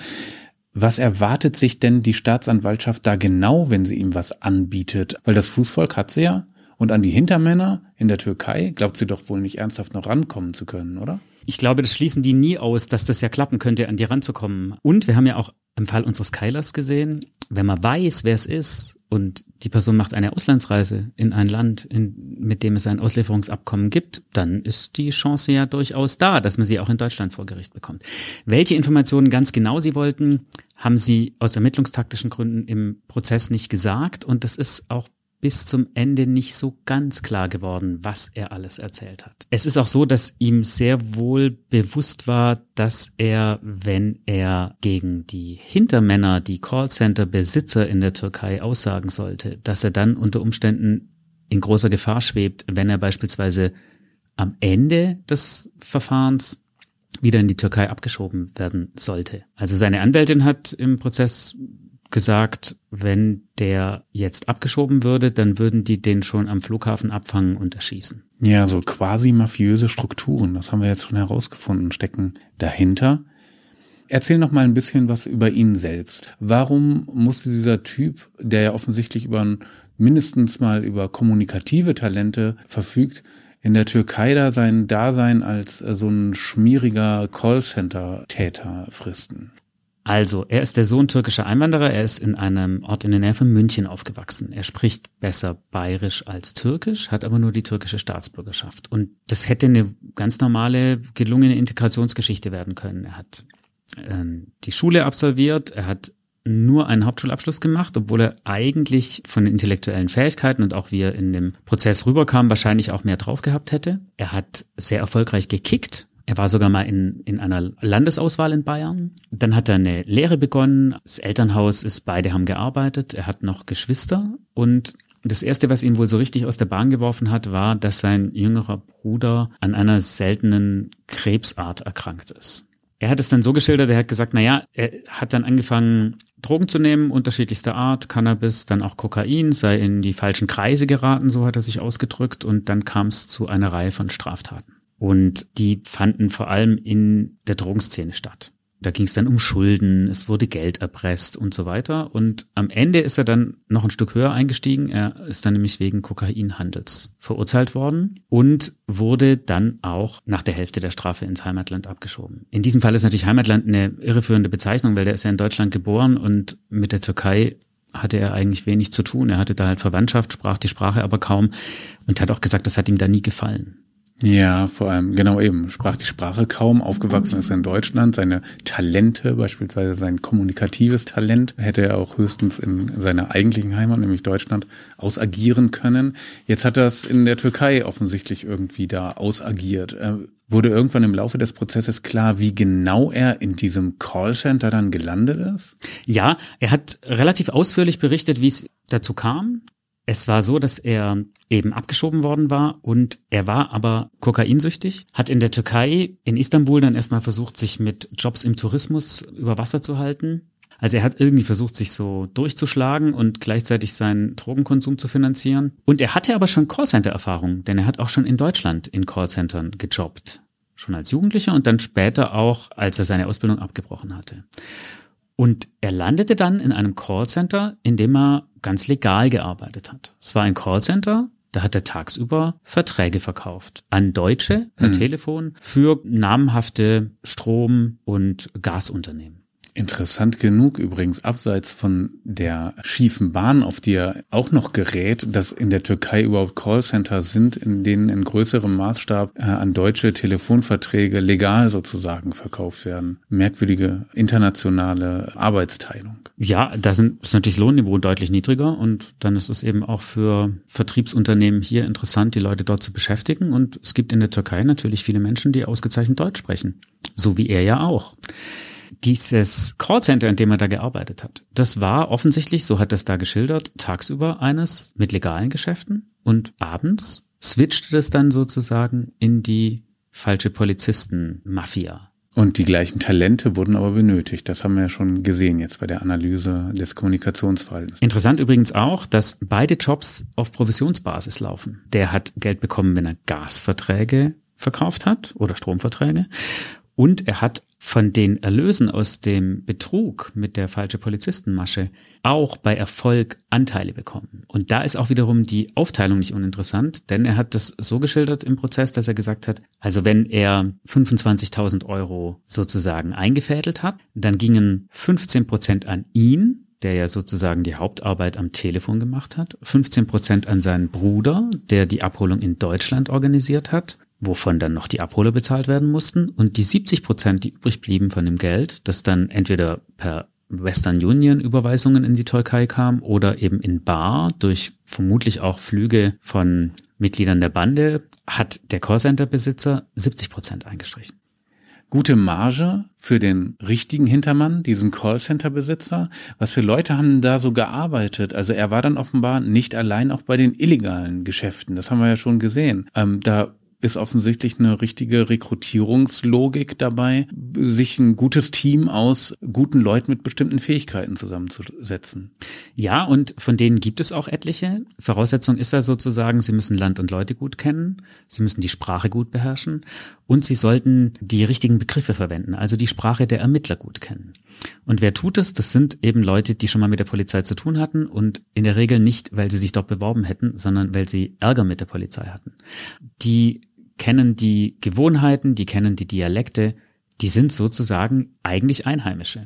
Was erwartet sich denn die Staatsanwaltschaft da genau, wenn sie ihm was anbietet? Weil das Fußvolk hat sie ja. Und an die Hintermänner in der Türkei glaubt sie doch wohl nicht ernsthaft noch rankommen zu können, oder? Ich glaube, das schließen die nie aus, dass das ja klappen könnte, an die ranzukommen. Und wir haben ja auch im Fall unseres Keilers gesehen, wenn man weiß, wer es ist und die Person macht eine Auslandsreise in ein Land, in, mit dem es ein Auslieferungsabkommen gibt, dann ist die Chance ja durchaus da, dass man sie auch in Deutschland vor Gericht bekommt. Welche Informationen ganz genau sie wollten, haben sie aus ermittlungstaktischen Gründen im Prozess nicht gesagt und das ist auch bis zum Ende nicht so ganz klar geworden, was er alles erzählt hat. Es ist auch so, dass ihm sehr wohl bewusst war, dass er, wenn er gegen die Hintermänner, die Callcenter-Besitzer in der Türkei aussagen sollte, dass er dann unter Umständen in großer Gefahr schwebt, wenn er beispielsweise am Ende des Verfahrens wieder in die Türkei abgeschoben werden sollte. Also seine Anwältin hat im Prozess gesagt, wenn der jetzt abgeschoben würde, dann würden die den schon am Flughafen abfangen und erschießen. Ja, so quasi mafiöse Strukturen, das haben wir jetzt schon herausgefunden, stecken dahinter. Erzähl noch mal ein bisschen was über ihn selbst. Warum musste dieser Typ, der ja offensichtlich über mindestens mal über kommunikative Talente verfügt, in der Türkei da sein Dasein als äh, so ein schmieriger Callcenter-Täter fristen? Also, er ist der Sohn türkischer Einwanderer. Er ist in einem Ort in der Nähe von München aufgewachsen. Er spricht besser bayerisch als türkisch, hat aber nur die türkische Staatsbürgerschaft. Und das hätte eine ganz normale, gelungene Integrationsgeschichte werden können. Er hat ähm, die Schule absolviert, er hat nur einen Hauptschulabschluss gemacht, obwohl er eigentlich von den intellektuellen Fähigkeiten und auch wie er in dem Prozess rüberkam, wahrscheinlich auch mehr drauf gehabt hätte. Er hat sehr erfolgreich gekickt. Er war sogar mal in, in einer Landesauswahl in Bayern. Dann hat er eine Lehre begonnen. Das Elternhaus ist, beide haben gearbeitet. Er hat noch Geschwister. Und das erste, was ihn wohl so richtig aus der Bahn geworfen hat, war, dass sein jüngerer Bruder an einer seltenen Krebsart erkrankt ist. Er hat es dann so geschildert, er hat gesagt, na ja, er hat dann angefangen, Drogen zu nehmen, unterschiedlichster Art, Cannabis, dann auch Kokain, sei in die falschen Kreise geraten, so hat er sich ausgedrückt, und dann kam es zu einer Reihe von Straftaten. Und die fanden vor allem in der Drogenszene statt. Da ging es dann um Schulden, es wurde Geld erpresst und so weiter. Und am Ende ist er dann noch ein Stück höher eingestiegen. Er ist dann nämlich wegen Kokainhandels verurteilt worden und wurde dann auch nach der Hälfte der Strafe ins Heimatland abgeschoben. In diesem Fall ist natürlich Heimatland eine irreführende Bezeichnung, weil der ist ja in Deutschland geboren und mit der Türkei hatte er eigentlich wenig zu tun. Er hatte da halt Verwandtschaft, sprach die Sprache aber kaum und hat auch gesagt, das hat ihm da nie gefallen. Ja, vor allem, genau eben, sprach die Sprache kaum, aufgewachsen ist er in Deutschland, seine Talente, beispielsweise sein kommunikatives Talent, hätte er auch höchstens in seiner eigentlichen Heimat, nämlich Deutschland, ausagieren können. Jetzt hat er es in der Türkei offensichtlich irgendwie da ausagiert. Wurde irgendwann im Laufe des Prozesses klar, wie genau er in diesem Callcenter dann gelandet ist? Ja, er hat relativ ausführlich berichtet, wie es dazu kam. Es war so, dass er eben abgeschoben worden war und er war aber kokainsüchtig, hat in der Türkei, in Istanbul dann erstmal versucht, sich mit Jobs im Tourismus über Wasser zu halten. Also er hat irgendwie versucht, sich so durchzuschlagen und gleichzeitig seinen Drogenkonsum zu finanzieren. Und er hatte aber schon Callcenter-Erfahrung, denn er hat auch schon in Deutschland in Callcentern gejobbt. Schon als Jugendlicher und dann später auch, als er seine Ausbildung abgebrochen hatte. Und er landete dann in einem Callcenter, in dem er ganz legal gearbeitet hat. Es war ein Callcenter, da hat er tagsüber Verträge verkauft an Deutsche per mhm. Telefon für namhafte Strom- und Gasunternehmen. Interessant genug übrigens, abseits von der schiefen Bahn, auf die er auch noch gerät, dass in der Türkei überhaupt Callcenter sind, in denen in größerem Maßstab äh, an deutsche Telefonverträge legal sozusagen verkauft werden. Merkwürdige internationale Arbeitsteilung. Ja, da sind, ist natürlich das Lohnniveau deutlich niedriger und dann ist es eben auch für Vertriebsunternehmen hier interessant, die Leute dort zu beschäftigen. Und es gibt in der Türkei natürlich viele Menschen, die ausgezeichnet Deutsch sprechen. So wie er ja auch dieses Callcenter, in dem er da gearbeitet hat, das war offensichtlich, so hat es da geschildert, tagsüber eines mit legalen Geschäften und abends switchte das dann sozusagen in die falsche Polizisten-Mafia. Und die gleichen Talente wurden aber benötigt. Das haben wir ja schon gesehen jetzt bei der Analyse des Kommunikationsverhaltens. Interessant übrigens auch, dass beide Jobs auf Provisionsbasis laufen. Der hat Geld bekommen, wenn er Gasverträge verkauft hat oder Stromverträge. Und er hat von den Erlösen aus dem Betrug mit der falsche Polizistenmasche auch bei Erfolg Anteile bekommen. Und da ist auch wiederum die Aufteilung nicht uninteressant, denn er hat das so geschildert im Prozess, dass er gesagt hat, also wenn er 25.000 Euro sozusagen eingefädelt hat, dann gingen 15 Prozent an ihn, der ja sozusagen die Hauptarbeit am Telefon gemacht hat, 15 Prozent an seinen Bruder, der die Abholung in Deutschland organisiert hat, wovon dann noch die Abholer bezahlt werden mussten. Und die 70 Prozent, die übrig blieben von dem Geld, das dann entweder per Western Union Überweisungen in die Türkei kam oder eben in Bar durch vermutlich auch Flüge von Mitgliedern der Bande, hat der Callcenter-Besitzer 70 Prozent eingestrichen. Gute Marge für den richtigen Hintermann, diesen Callcenter-Besitzer. Was für Leute haben da so gearbeitet? Also er war dann offenbar nicht allein auch bei den illegalen Geschäften. Das haben wir ja schon gesehen. Ähm, da ist offensichtlich eine richtige Rekrutierungslogik dabei, sich ein gutes Team aus guten Leuten mit bestimmten Fähigkeiten zusammenzusetzen. Ja, und von denen gibt es auch etliche. Voraussetzung ist ja sozusagen, sie müssen Land und Leute gut kennen, sie müssen die Sprache gut beherrschen und sie sollten die richtigen Begriffe verwenden, also die Sprache der Ermittler gut kennen. Und wer tut es? Das sind eben Leute, die schon mal mit der Polizei zu tun hatten und in der Regel nicht, weil sie sich dort beworben hätten, sondern weil sie Ärger mit der Polizei hatten. Die kennen die Gewohnheiten, die kennen die Dialekte, die sind sozusagen eigentlich Einheimische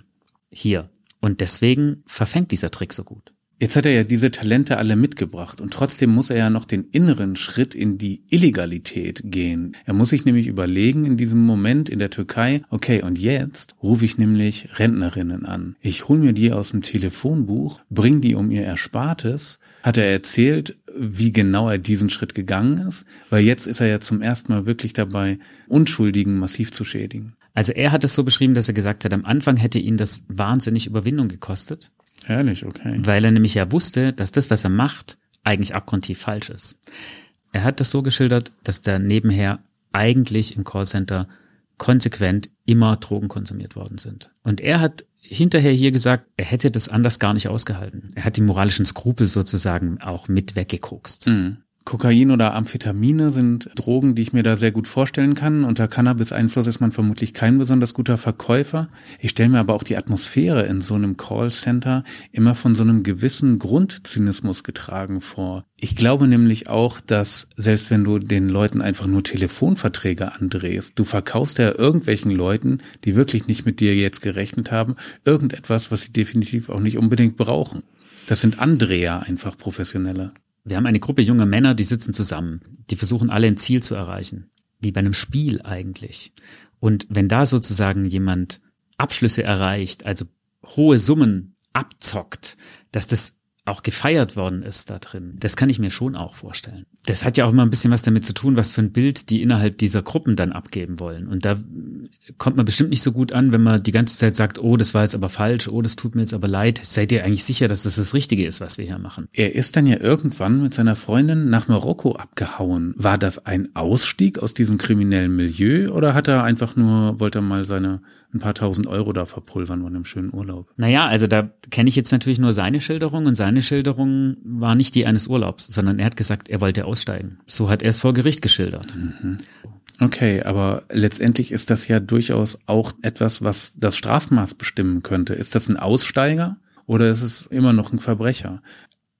hier. Und deswegen verfängt dieser Trick so gut. Jetzt hat er ja diese Talente alle mitgebracht und trotzdem muss er ja noch den inneren Schritt in die Illegalität gehen. Er muss sich nämlich überlegen in diesem Moment in der Türkei, okay, und jetzt rufe ich nämlich Rentnerinnen an. Ich hole mir die aus dem Telefonbuch, bring die um ihr Erspartes. Hat er erzählt, wie genau er diesen Schritt gegangen ist? Weil jetzt ist er ja zum ersten Mal wirklich dabei, Unschuldigen massiv zu schädigen. Also er hat es so beschrieben, dass er gesagt hat, am Anfang hätte ihn das wahnsinnig Überwindung gekostet. Ehrlich, okay. Weil er nämlich ja wusste, dass das, was er macht, eigentlich abgrundtief falsch ist. Er hat das so geschildert, dass der nebenher eigentlich im Callcenter konsequent immer Drogen konsumiert worden sind. Und er hat hinterher hier gesagt, er hätte das anders gar nicht ausgehalten. Er hat die moralischen Skrupel sozusagen auch mit weggekokst. Mhm. Kokain oder Amphetamine sind Drogen, die ich mir da sehr gut vorstellen kann. Unter Cannabis-Einfluss ist man vermutlich kein besonders guter Verkäufer. Ich stelle mir aber auch die Atmosphäre in so einem Callcenter immer von so einem gewissen Grundzynismus getragen vor. Ich glaube nämlich auch, dass selbst wenn du den Leuten einfach nur Telefonverträge andrehst, du verkaufst ja irgendwelchen Leuten, die wirklich nicht mit dir jetzt gerechnet haben, irgendetwas, was sie definitiv auch nicht unbedingt brauchen. Das sind Andreher einfach Professionelle. Wir haben eine Gruppe junger Männer, die sitzen zusammen. Die versuchen alle ein Ziel zu erreichen. Wie bei einem Spiel eigentlich. Und wenn da sozusagen jemand Abschlüsse erreicht, also hohe Summen abzockt, dass das auch gefeiert worden ist da drin. Das kann ich mir schon auch vorstellen. Das hat ja auch immer ein bisschen was damit zu tun, was für ein Bild die innerhalb dieser Gruppen dann abgeben wollen. Und da kommt man bestimmt nicht so gut an, wenn man die ganze Zeit sagt, oh, das war jetzt aber falsch, oh, das tut mir jetzt aber leid. Seid ihr eigentlich sicher, dass das das Richtige ist, was wir hier machen? Er ist dann ja irgendwann mit seiner Freundin nach Marokko abgehauen. War das ein Ausstieg aus diesem kriminellen Milieu oder hat er einfach nur, wollte er mal seine ein paar tausend Euro da verpulvern von einem schönen Urlaub. Naja, also da kenne ich jetzt natürlich nur seine Schilderung und seine Schilderung war nicht die eines Urlaubs, sondern er hat gesagt, er wollte aussteigen. So hat er es vor Gericht geschildert. Mhm. Okay, aber letztendlich ist das ja durchaus auch etwas, was das Strafmaß bestimmen könnte. Ist das ein Aussteiger oder ist es immer noch ein Verbrecher?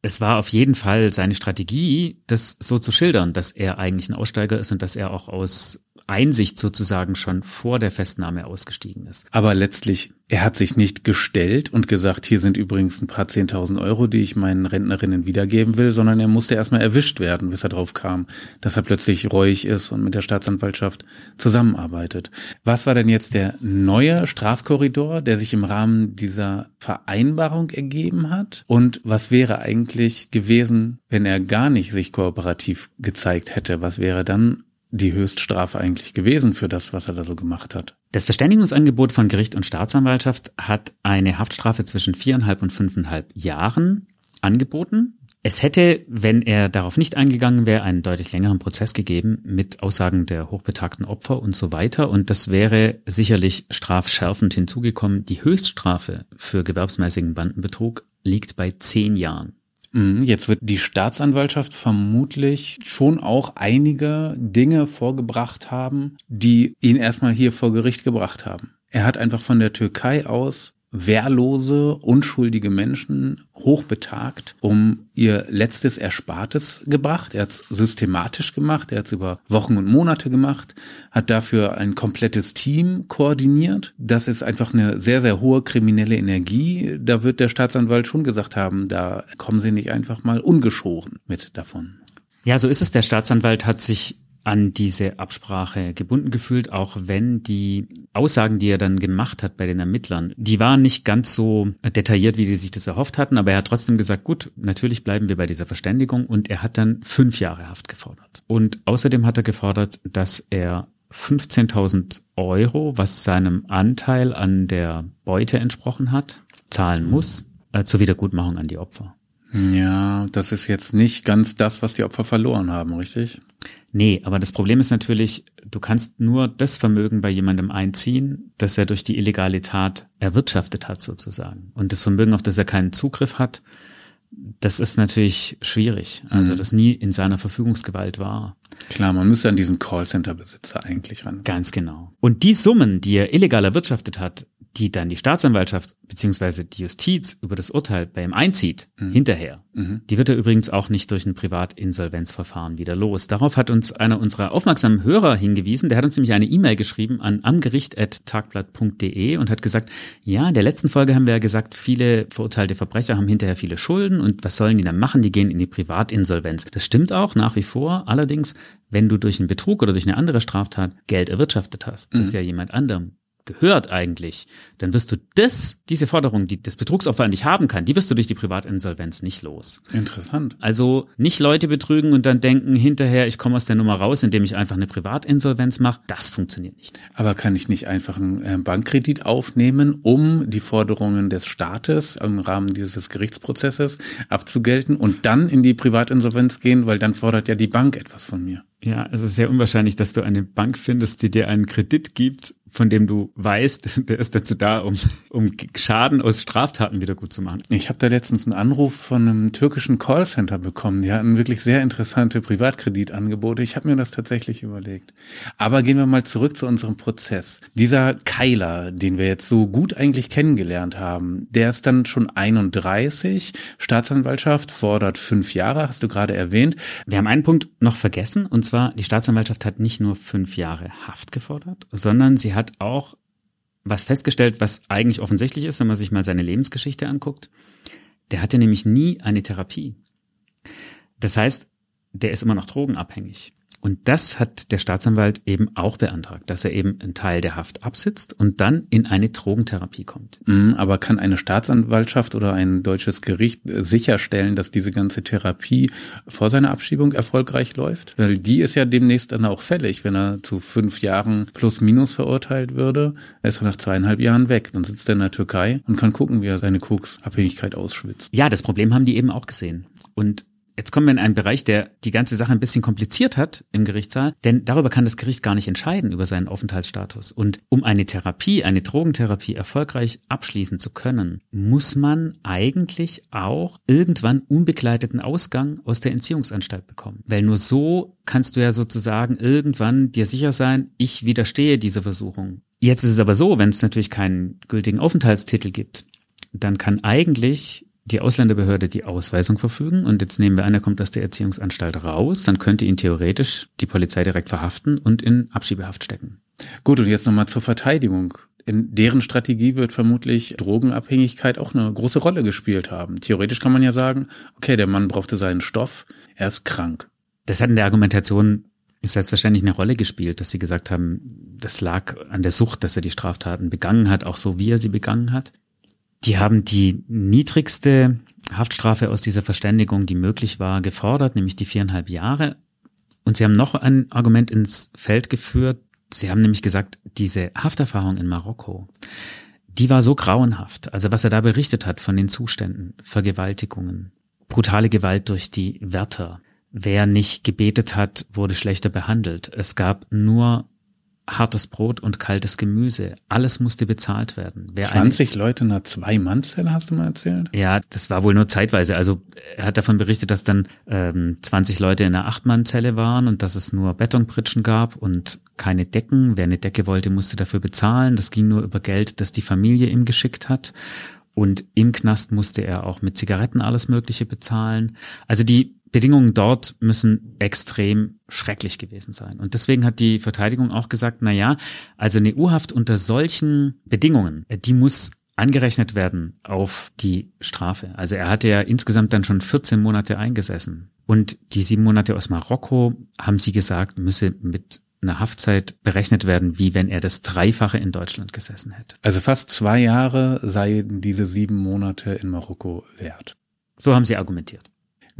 Es war auf jeden Fall seine Strategie, das so zu schildern, dass er eigentlich ein Aussteiger ist und dass er auch aus Einsicht sozusagen schon vor der Festnahme ausgestiegen ist. Aber letztlich, er hat sich nicht gestellt und gesagt, hier sind übrigens ein paar Zehntausend Euro, die ich meinen Rentnerinnen wiedergeben will, sondern er musste erstmal erwischt werden, bis er drauf kam, dass er plötzlich reuig ist und mit der Staatsanwaltschaft zusammenarbeitet. Was war denn jetzt der neue Strafkorridor, der sich im Rahmen dieser Vereinbarung ergeben hat? Und was wäre eigentlich gewesen, wenn er gar nicht sich kooperativ gezeigt hätte? Was wäre dann die Höchststrafe eigentlich gewesen für das, was er da so gemacht hat? Das Verständigungsangebot von Gericht und Staatsanwaltschaft hat eine Haftstrafe zwischen viereinhalb und fünfeinhalb Jahren angeboten. Es hätte, wenn er darauf nicht eingegangen wäre, einen deutlich längeren Prozess gegeben mit Aussagen der hochbetagten Opfer und so weiter. Und das wäre sicherlich strafschärfend hinzugekommen. Die Höchststrafe für gewerbsmäßigen Bandenbetrug liegt bei zehn Jahren. Mhm, jetzt wird die Staatsanwaltschaft vermutlich schon auch einige Dinge vorgebracht haben, die ihn erstmal hier vor Gericht gebracht haben. Er hat einfach von der Türkei aus wehrlose, unschuldige Menschen hochbetagt, um ihr letztes Erspartes gebracht. Er hat es systematisch gemacht, er hat es über Wochen und Monate gemacht, hat dafür ein komplettes Team koordiniert. Das ist einfach eine sehr, sehr hohe kriminelle Energie. Da wird der Staatsanwalt schon gesagt haben, da kommen sie nicht einfach mal ungeschoren mit davon. Ja, so ist es. Der Staatsanwalt hat sich an diese Absprache gebunden gefühlt, auch wenn die Aussagen, die er dann gemacht hat bei den Ermittlern, die waren nicht ganz so detailliert, wie die sich das erhofft hatten, aber er hat trotzdem gesagt, gut, natürlich bleiben wir bei dieser Verständigung und er hat dann fünf Jahre Haft gefordert. Und außerdem hat er gefordert, dass er 15.000 Euro, was seinem Anteil an der Beute entsprochen hat, zahlen muss, äh, zur Wiedergutmachung an die Opfer. Ja, das ist jetzt nicht ganz das, was die Opfer verloren haben, richtig? Nee, aber das Problem ist natürlich, du kannst nur das Vermögen bei jemandem einziehen, das er durch die illegale Tat erwirtschaftet hat sozusagen. Und das Vermögen, auf das er keinen Zugriff hat, das ist natürlich schwierig. Also mhm. das nie in seiner Verfügungsgewalt war. Klar, man müsste an diesen Callcenter-Besitzer eigentlich ran. Ganz genau. Und die Summen, die er illegal erwirtschaftet hat, die dann die Staatsanwaltschaft beziehungsweise die Justiz über das Urteil bei ihm einzieht, mhm. hinterher, mhm. die wird er übrigens auch nicht durch ein Privatinsolvenzverfahren wieder los. Darauf hat uns einer unserer aufmerksamen Hörer hingewiesen. Der hat uns nämlich eine E-Mail geschrieben an amgericht.tagblatt.de und hat gesagt, ja, in der letzten Folge haben wir ja gesagt, viele verurteilte Verbrecher haben hinterher viele Schulden und was sollen die dann machen? Die gehen in die Privatinsolvenz. Das stimmt auch nach wie vor. Allerdings, wenn du durch einen Betrug oder durch eine andere Straftat Geld erwirtschaftet hast, das mhm. ja jemand anderem gehört eigentlich, dann wirst du das, diese Forderung, die das Betrugsopfer an dich haben kann, die wirst du durch die Privatinsolvenz nicht los. Interessant. Also nicht Leute betrügen und dann denken hinterher, ich komme aus der Nummer raus, indem ich einfach eine Privatinsolvenz mache. Das funktioniert nicht. Aber kann ich nicht einfach einen äh, Bankkredit aufnehmen, um die Forderungen des Staates im Rahmen dieses Gerichtsprozesses abzugelten und dann in die Privatinsolvenz gehen, weil dann fordert ja die Bank etwas von mir. Ja, es ist sehr unwahrscheinlich, dass du eine Bank findest, die dir einen Kredit gibt, von dem du weißt, der ist dazu da, um, um Schaden aus Straftaten wieder gut zu machen. Ich habe da letztens einen Anruf von einem türkischen Callcenter bekommen. Die hatten wirklich sehr interessante Privatkreditangebote. Ich habe mir das tatsächlich überlegt. Aber gehen wir mal zurück zu unserem Prozess. Dieser Keiler, den wir jetzt so gut eigentlich kennengelernt haben, der ist dann schon 31. Staatsanwaltschaft fordert fünf Jahre, hast du gerade erwähnt. Wir haben einen Punkt noch vergessen, und zwar die Staatsanwaltschaft hat nicht nur fünf Jahre Haft gefordert, sondern sie hat auch was festgestellt, was eigentlich offensichtlich ist, wenn man sich mal seine Lebensgeschichte anguckt. Der hatte nämlich nie eine Therapie. Das heißt, der ist immer noch drogenabhängig. Und das hat der Staatsanwalt eben auch beantragt, dass er eben einen Teil der Haft absitzt und dann in eine Drogentherapie kommt. Mhm, aber kann eine Staatsanwaltschaft oder ein deutsches Gericht äh, sicherstellen, dass diese ganze Therapie vor seiner Abschiebung erfolgreich läuft? Weil die ist ja demnächst dann auch fällig, wenn er zu fünf Jahren plus minus verurteilt würde, ist er nach zweieinhalb Jahren weg. Dann sitzt er in der Türkei und kann gucken, wie er seine Koksabhängigkeit ausschwitzt. Ja, das Problem haben die eben auch gesehen. Und Jetzt kommen wir in einen Bereich, der die ganze Sache ein bisschen kompliziert hat im Gerichtssaal, denn darüber kann das Gericht gar nicht entscheiden über seinen Aufenthaltsstatus. Und um eine Therapie, eine Drogentherapie erfolgreich abschließen zu können, muss man eigentlich auch irgendwann unbegleiteten Ausgang aus der Entziehungsanstalt bekommen. Weil nur so kannst du ja sozusagen irgendwann dir sicher sein, ich widerstehe dieser Versuchung. Jetzt ist es aber so, wenn es natürlich keinen gültigen Aufenthaltstitel gibt, dann kann eigentlich die Ausländerbehörde die Ausweisung verfügen und jetzt nehmen wir an, er kommt aus der Erziehungsanstalt raus, dann könnte ihn theoretisch die Polizei direkt verhaften und in Abschiebehaft stecken. Gut, und jetzt nochmal zur Verteidigung. In deren Strategie wird vermutlich Drogenabhängigkeit auch eine große Rolle gespielt haben. Theoretisch kann man ja sagen, okay, der Mann brauchte seinen Stoff, er ist krank. Das hat in der Argumentation selbstverständlich eine Rolle gespielt, dass sie gesagt haben, das lag an der Sucht, dass er die Straftaten begangen hat, auch so wie er sie begangen hat. Die haben die niedrigste Haftstrafe aus dieser Verständigung, die möglich war, gefordert, nämlich die viereinhalb Jahre. Und sie haben noch ein Argument ins Feld geführt. Sie haben nämlich gesagt, diese Hafterfahrung in Marokko, die war so grauenhaft. Also was er da berichtet hat von den Zuständen, Vergewaltigungen, brutale Gewalt durch die Wärter. Wer nicht gebetet hat, wurde schlechter behandelt. Es gab nur hartes Brot und kaltes Gemüse. Alles musste bezahlt werden. Wer 20 eine, Leute in einer Zwei-Mann-Zelle, hast du mal erzählt? Ja, das war wohl nur zeitweise. Also er hat davon berichtet, dass dann ähm, 20 Leute in einer Acht-Mann-Zelle waren und dass es nur Betonpritschen gab und keine Decken. Wer eine Decke wollte, musste dafür bezahlen. Das ging nur über Geld, das die Familie ihm geschickt hat. Und im Knast musste er auch mit Zigaretten alles Mögliche bezahlen. Also die Bedingungen dort müssen extrem schrecklich gewesen sein. Und deswegen hat die Verteidigung auch gesagt, na ja, also eine U-Haft unter solchen Bedingungen, die muss angerechnet werden auf die Strafe. Also er hatte ja insgesamt dann schon 14 Monate eingesessen. Und die sieben Monate aus Marokko, haben sie gesagt, müsse mit einer Haftzeit berechnet werden, wie wenn er das Dreifache in Deutschland gesessen hätte. Also fast zwei Jahre seien diese sieben Monate in Marokko wert. So haben sie argumentiert.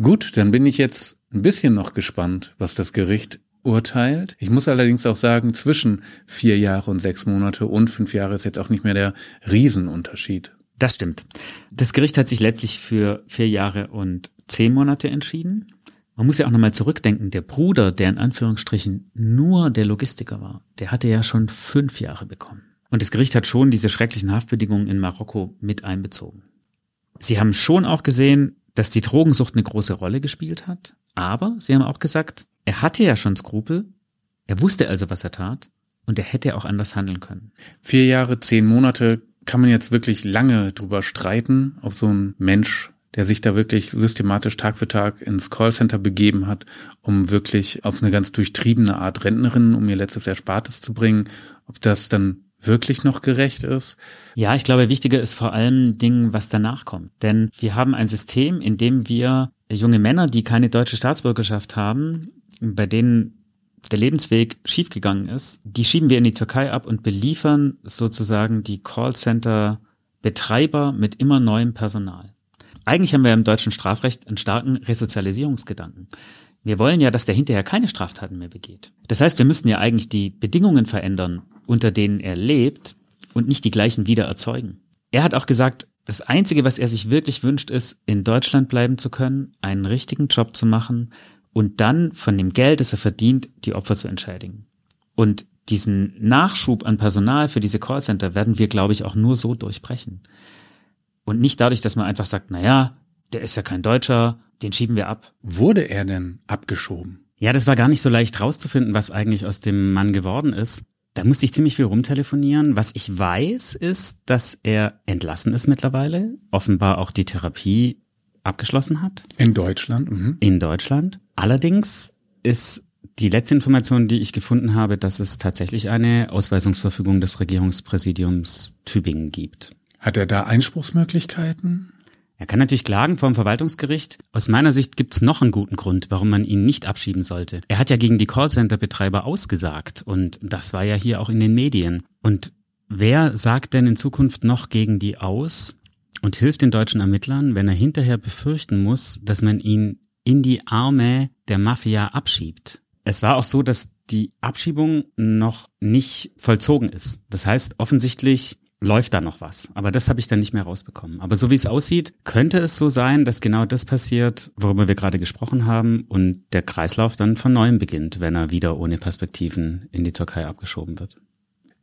Gut, dann bin ich jetzt ein bisschen noch gespannt, was das Gericht urteilt. Ich muss allerdings auch sagen, zwischen vier Jahre und sechs Monate und fünf Jahre ist jetzt auch nicht mehr der Riesenunterschied. Das stimmt. Das Gericht hat sich letztlich für vier Jahre und zehn Monate entschieden. Man muss ja auch nochmal zurückdenken, der Bruder, der in Anführungsstrichen nur der Logistiker war, der hatte ja schon fünf Jahre bekommen. Und das Gericht hat schon diese schrecklichen Haftbedingungen in Marokko mit einbezogen. Sie haben schon auch gesehen, dass die Drogensucht eine große Rolle gespielt hat. Aber sie haben auch gesagt, er hatte ja schon Skrupel, er wusste also, was er tat und er hätte auch anders handeln können. Vier Jahre, zehn Monate kann man jetzt wirklich lange drüber streiten, ob so ein Mensch, der sich da wirklich systematisch Tag für Tag ins Callcenter begeben hat, um wirklich auf eine ganz durchtriebene Art Rentnerin, um ihr letztes Erspartes zu bringen, ob das dann wirklich noch gerecht ist. Ja, ich glaube, wichtiger ist vor allem Dingen, was danach kommt. Denn wir haben ein System, in dem wir junge Männer, die keine deutsche Staatsbürgerschaft haben, bei denen der Lebensweg schiefgegangen ist, die schieben wir in die Türkei ab und beliefern sozusagen die Callcenter-Betreiber mit immer neuem Personal. Eigentlich haben wir im deutschen Strafrecht einen starken Resozialisierungsgedanken. Wir wollen ja, dass der hinterher keine Straftaten mehr begeht. Das heißt, wir müssten ja eigentlich die Bedingungen verändern, unter denen er lebt und nicht die gleichen wieder erzeugen. Er hat auch gesagt, das Einzige, was er sich wirklich wünscht, ist, in Deutschland bleiben zu können, einen richtigen Job zu machen und dann von dem Geld, das er verdient, die Opfer zu entschädigen. Und diesen Nachschub an Personal für diese Callcenter werden wir, glaube ich, auch nur so durchbrechen. Und nicht dadurch, dass man einfach sagt, na ja, der ist ja kein Deutscher, den schieben wir ab. Wurde er denn abgeschoben? Ja, das war gar nicht so leicht rauszufinden, was eigentlich aus dem Mann geworden ist. Da musste ich ziemlich viel rumtelefonieren. Was ich weiß, ist, dass er entlassen ist mittlerweile, offenbar auch die Therapie abgeschlossen hat. In Deutschland? Mhm. In Deutschland. Allerdings ist die letzte Information, die ich gefunden habe, dass es tatsächlich eine Ausweisungsverfügung des Regierungspräsidiums Tübingen gibt. Hat er da Einspruchsmöglichkeiten? Er kann natürlich klagen vor dem Verwaltungsgericht. Aus meiner Sicht gibt es noch einen guten Grund, warum man ihn nicht abschieben sollte. Er hat ja gegen die Callcenter-Betreiber ausgesagt und das war ja hier auch in den Medien. Und wer sagt denn in Zukunft noch gegen die aus und hilft den deutschen Ermittlern, wenn er hinterher befürchten muss, dass man ihn in die Arme der Mafia abschiebt? Es war auch so, dass die Abschiebung noch nicht vollzogen ist. Das heißt, offensichtlich läuft da noch was. Aber das habe ich dann nicht mehr rausbekommen. Aber so wie es aussieht, könnte es so sein, dass genau das passiert, worüber wir gerade gesprochen haben und der Kreislauf dann von neuem beginnt, wenn er wieder ohne Perspektiven in die Türkei abgeschoben wird.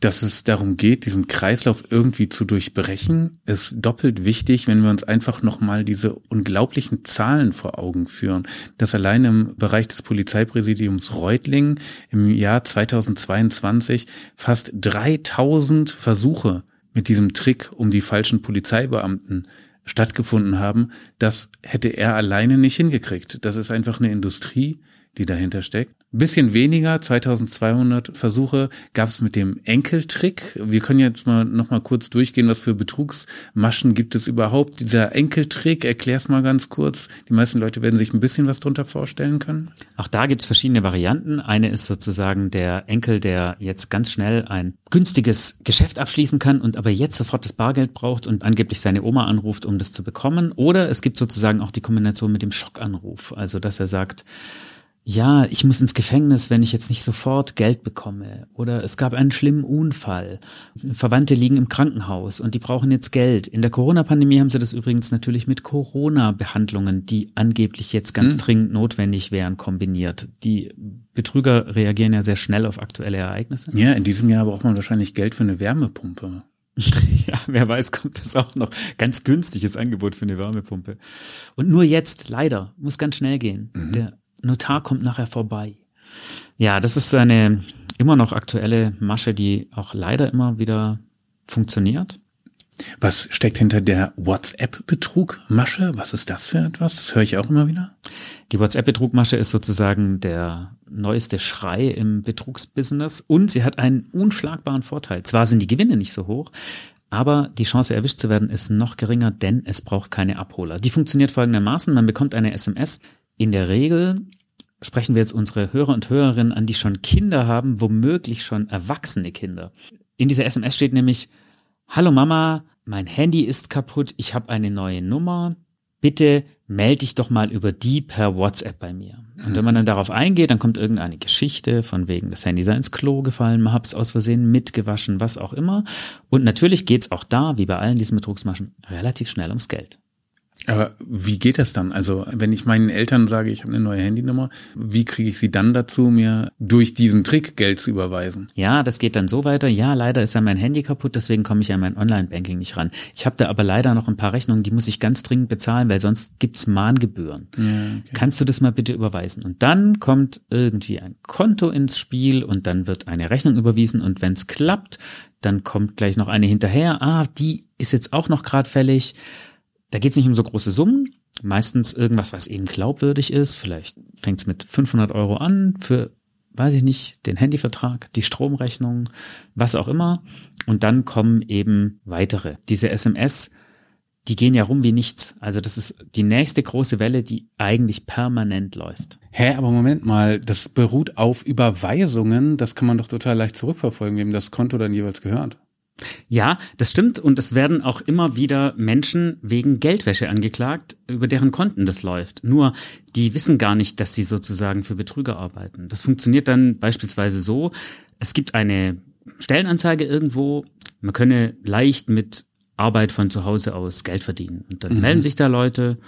Dass es darum geht, diesen Kreislauf irgendwie zu durchbrechen, ist doppelt wichtig, wenn wir uns einfach nochmal diese unglaublichen Zahlen vor Augen führen. Dass allein im Bereich des Polizeipräsidiums Reutlingen im Jahr 2022 fast 3000 Versuche mit diesem Trick um die falschen Polizeibeamten stattgefunden haben, das hätte er alleine nicht hingekriegt. Das ist einfach eine Industrie, die dahinter steckt bisschen weniger, 2200 Versuche gab es mit dem Enkeltrick. Wir können jetzt mal noch mal kurz durchgehen, was für Betrugsmaschen gibt es überhaupt. Dieser Enkeltrick, erklär's mal ganz kurz. Die meisten Leute werden sich ein bisschen was drunter vorstellen können. Auch da gibt's verschiedene Varianten. Eine ist sozusagen der Enkel, der jetzt ganz schnell ein günstiges Geschäft abschließen kann und aber jetzt sofort das Bargeld braucht und angeblich seine Oma anruft, um das zu bekommen. Oder es gibt sozusagen auch die Kombination mit dem Schockanruf. Also, dass er sagt, ja, ich muss ins Gefängnis, wenn ich jetzt nicht sofort Geld bekomme. Oder es gab einen schlimmen Unfall. Verwandte liegen im Krankenhaus und die brauchen jetzt Geld. In der Corona-Pandemie haben sie das übrigens natürlich mit Corona-Behandlungen, die angeblich jetzt ganz hm. dringend notwendig wären, kombiniert. Die Betrüger reagieren ja sehr schnell auf aktuelle Ereignisse. Ja, in diesem Jahr braucht man wahrscheinlich Geld für eine Wärmepumpe. ja, wer weiß, kommt das auch noch. Ganz günstiges Angebot für eine Wärmepumpe. Und nur jetzt, leider, muss ganz schnell gehen. Mhm. Der Notar kommt nachher vorbei. Ja, das ist eine immer noch aktuelle Masche, die auch leider immer wieder funktioniert. Was steckt hinter der WhatsApp-Betrug-Masche? Was ist das für etwas? Das höre ich auch immer wieder. Die WhatsApp-Betrug-Masche ist sozusagen der neueste Schrei im Betrugsbusiness und sie hat einen unschlagbaren Vorteil. Zwar sind die Gewinne nicht so hoch, aber die Chance erwischt zu werden ist noch geringer, denn es braucht keine Abholer. Die funktioniert folgendermaßen. Man bekommt eine SMS. In der Regel sprechen wir jetzt unsere Hörer und Hörerinnen an, die schon Kinder haben, womöglich schon erwachsene Kinder. In dieser SMS steht nämlich, Hallo Mama, mein Handy ist kaputt, ich habe eine neue Nummer. Bitte melde dich doch mal über die per WhatsApp bei mir. Und wenn man dann darauf eingeht, dann kommt irgendeine Geschichte von wegen, das Handy sei ins Klo gefallen, hab's aus Versehen mitgewaschen, was auch immer. Und natürlich geht's auch da, wie bei allen diesen Betrugsmaschen, relativ schnell ums Geld. Aber wie geht das dann? Also wenn ich meinen Eltern sage, ich habe eine neue Handynummer, wie kriege ich sie dann dazu, mir durch diesen Trick Geld zu überweisen? Ja, das geht dann so weiter. Ja, leider ist ja mein Handy kaputt, deswegen komme ich an mein Online-Banking nicht ran. Ich habe da aber leider noch ein paar Rechnungen, die muss ich ganz dringend bezahlen, weil sonst gibt's Mahngebühren. Ja, okay. Kannst du das mal bitte überweisen? Und dann kommt irgendwie ein Konto ins Spiel und dann wird eine Rechnung überwiesen und wenn es klappt, dann kommt gleich noch eine hinterher. Ah, die ist jetzt auch noch gerade fällig da geht es nicht um so große Summen, meistens irgendwas, was eben glaubwürdig ist. Vielleicht fängt es mit 500 Euro an für, weiß ich nicht, den Handyvertrag, die Stromrechnung, was auch immer. Und dann kommen eben weitere. Diese SMS, die gehen ja rum wie nichts. Also das ist die nächste große Welle, die eigentlich permanent läuft. Hä, aber Moment mal, das beruht auf Überweisungen. Das kann man doch total leicht zurückverfolgen, wem das Konto dann jeweils gehört. Ja, das stimmt. Und es werden auch immer wieder Menschen wegen Geldwäsche angeklagt, über deren Konten das läuft. Nur, die wissen gar nicht, dass sie sozusagen für Betrüger arbeiten. Das funktioniert dann beispielsweise so, es gibt eine Stellenanzeige irgendwo, man könne leicht mit Arbeit von zu Hause aus Geld verdienen. Und dann mhm. melden sich da Leute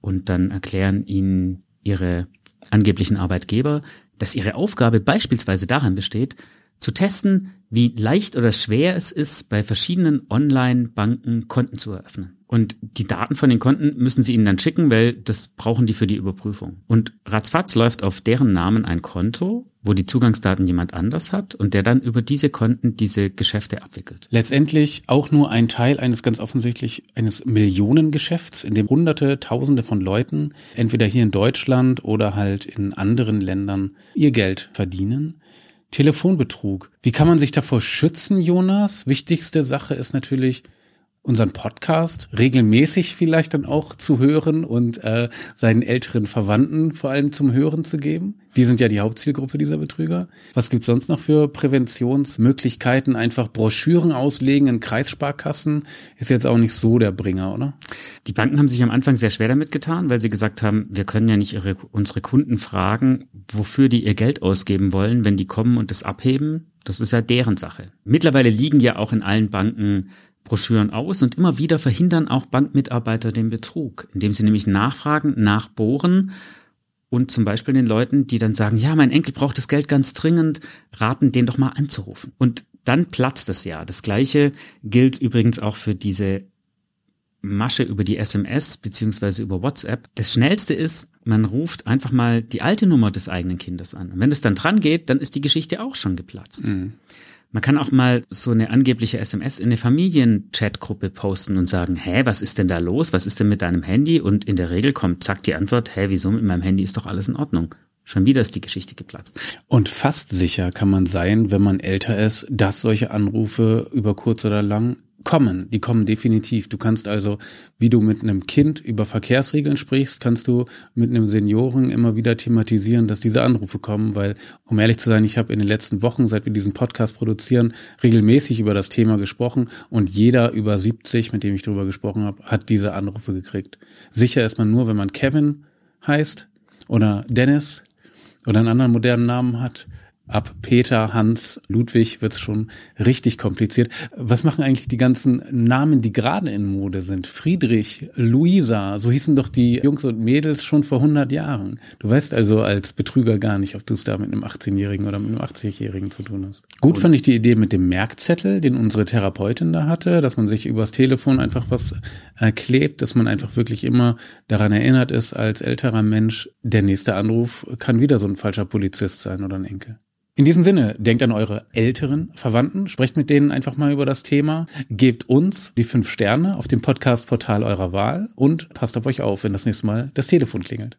und dann erklären ihnen ihre angeblichen Arbeitgeber, dass ihre Aufgabe beispielsweise darin besteht, zu testen, wie leicht oder schwer es ist, bei verschiedenen Online-Banken Konten zu eröffnen. Und die Daten von den Konten müssen sie ihnen dann schicken, weil das brauchen die für die Überprüfung. Und ratzfatz läuft auf deren Namen ein Konto, wo die Zugangsdaten jemand anders hat und der dann über diese Konten diese Geschäfte abwickelt. Letztendlich auch nur ein Teil eines ganz offensichtlich eines Millionengeschäfts, in dem Hunderte, Tausende von Leuten entweder hier in Deutschland oder halt in anderen Ländern ihr Geld verdienen. Telefonbetrug. Wie kann man sich davor schützen, Jonas? Wichtigste Sache ist natürlich, unseren Podcast regelmäßig vielleicht dann auch zu hören und äh, seinen älteren Verwandten vor allem zum Hören zu geben. Die sind ja die Hauptzielgruppe dieser Betrüger. Was gibt's sonst noch für Präventionsmöglichkeiten? Einfach Broschüren auslegen in Kreissparkassen ist jetzt auch nicht so der Bringer, oder? Die Banken haben sich am Anfang sehr schwer damit getan, weil sie gesagt haben, wir können ja nicht ihre, unsere Kunden fragen, wofür die ihr Geld ausgeben wollen, wenn die kommen und es abheben. Das ist ja deren Sache. Mittlerweile liegen ja auch in allen Banken Broschüren aus und immer wieder verhindern auch Bankmitarbeiter den Betrug, indem sie nämlich nachfragen, nachbohren und zum Beispiel den Leuten, die dann sagen, ja, mein Enkel braucht das Geld ganz dringend, raten, den doch mal anzurufen. Und dann platzt es ja. Das Gleiche gilt übrigens auch für diese Masche über die SMS beziehungsweise über WhatsApp. Das Schnellste ist, man ruft einfach mal die alte Nummer des eigenen Kindes an. Und wenn es dann dran geht, dann ist die Geschichte auch schon geplatzt. Mhm. Man kann auch mal so eine angebliche SMS in eine Familienchatgruppe posten und sagen, hä, was ist denn da los? Was ist denn mit deinem Handy? Und in der Regel kommt zack die Antwort, hä, wieso mit meinem Handy ist doch alles in Ordnung? Schon wieder ist die Geschichte geplatzt. Und fast sicher kann man sein, wenn man älter ist, dass solche Anrufe über kurz oder lang kommen, die kommen definitiv. Du kannst also, wie du mit einem Kind über Verkehrsregeln sprichst, kannst du mit einem Senioren immer wieder thematisieren, dass diese Anrufe kommen, weil, um ehrlich zu sein, ich habe in den letzten Wochen, seit wir diesen Podcast produzieren, regelmäßig über das Thema gesprochen und jeder über 70, mit dem ich darüber gesprochen habe, hat diese Anrufe gekriegt. Sicher ist man nur, wenn man Kevin heißt oder Dennis oder einen anderen modernen Namen hat ab Peter, Hans, Ludwig wird's schon richtig kompliziert. Was machen eigentlich die ganzen Namen, die gerade in Mode sind? Friedrich, Luisa, so hießen doch die Jungs und Mädels schon vor 100 Jahren. Du weißt also als Betrüger gar nicht, ob du es da mit einem 18-Jährigen oder mit einem 80-Jährigen zu tun hast. Gut und fand ich die Idee mit dem Merkzettel, den unsere Therapeutin da hatte, dass man sich übers Telefon einfach was äh, klebt, dass man einfach wirklich immer daran erinnert ist, als älterer Mensch, der nächste Anruf kann wieder so ein falscher Polizist sein oder ein Enkel. In diesem Sinne, denkt an eure älteren Verwandten, sprecht mit denen einfach mal über das Thema, gebt uns die fünf Sterne auf dem Podcast-Portal eurer Wahl und passt auf euch auf, wenn das nächste Mal das Telefon klingelt.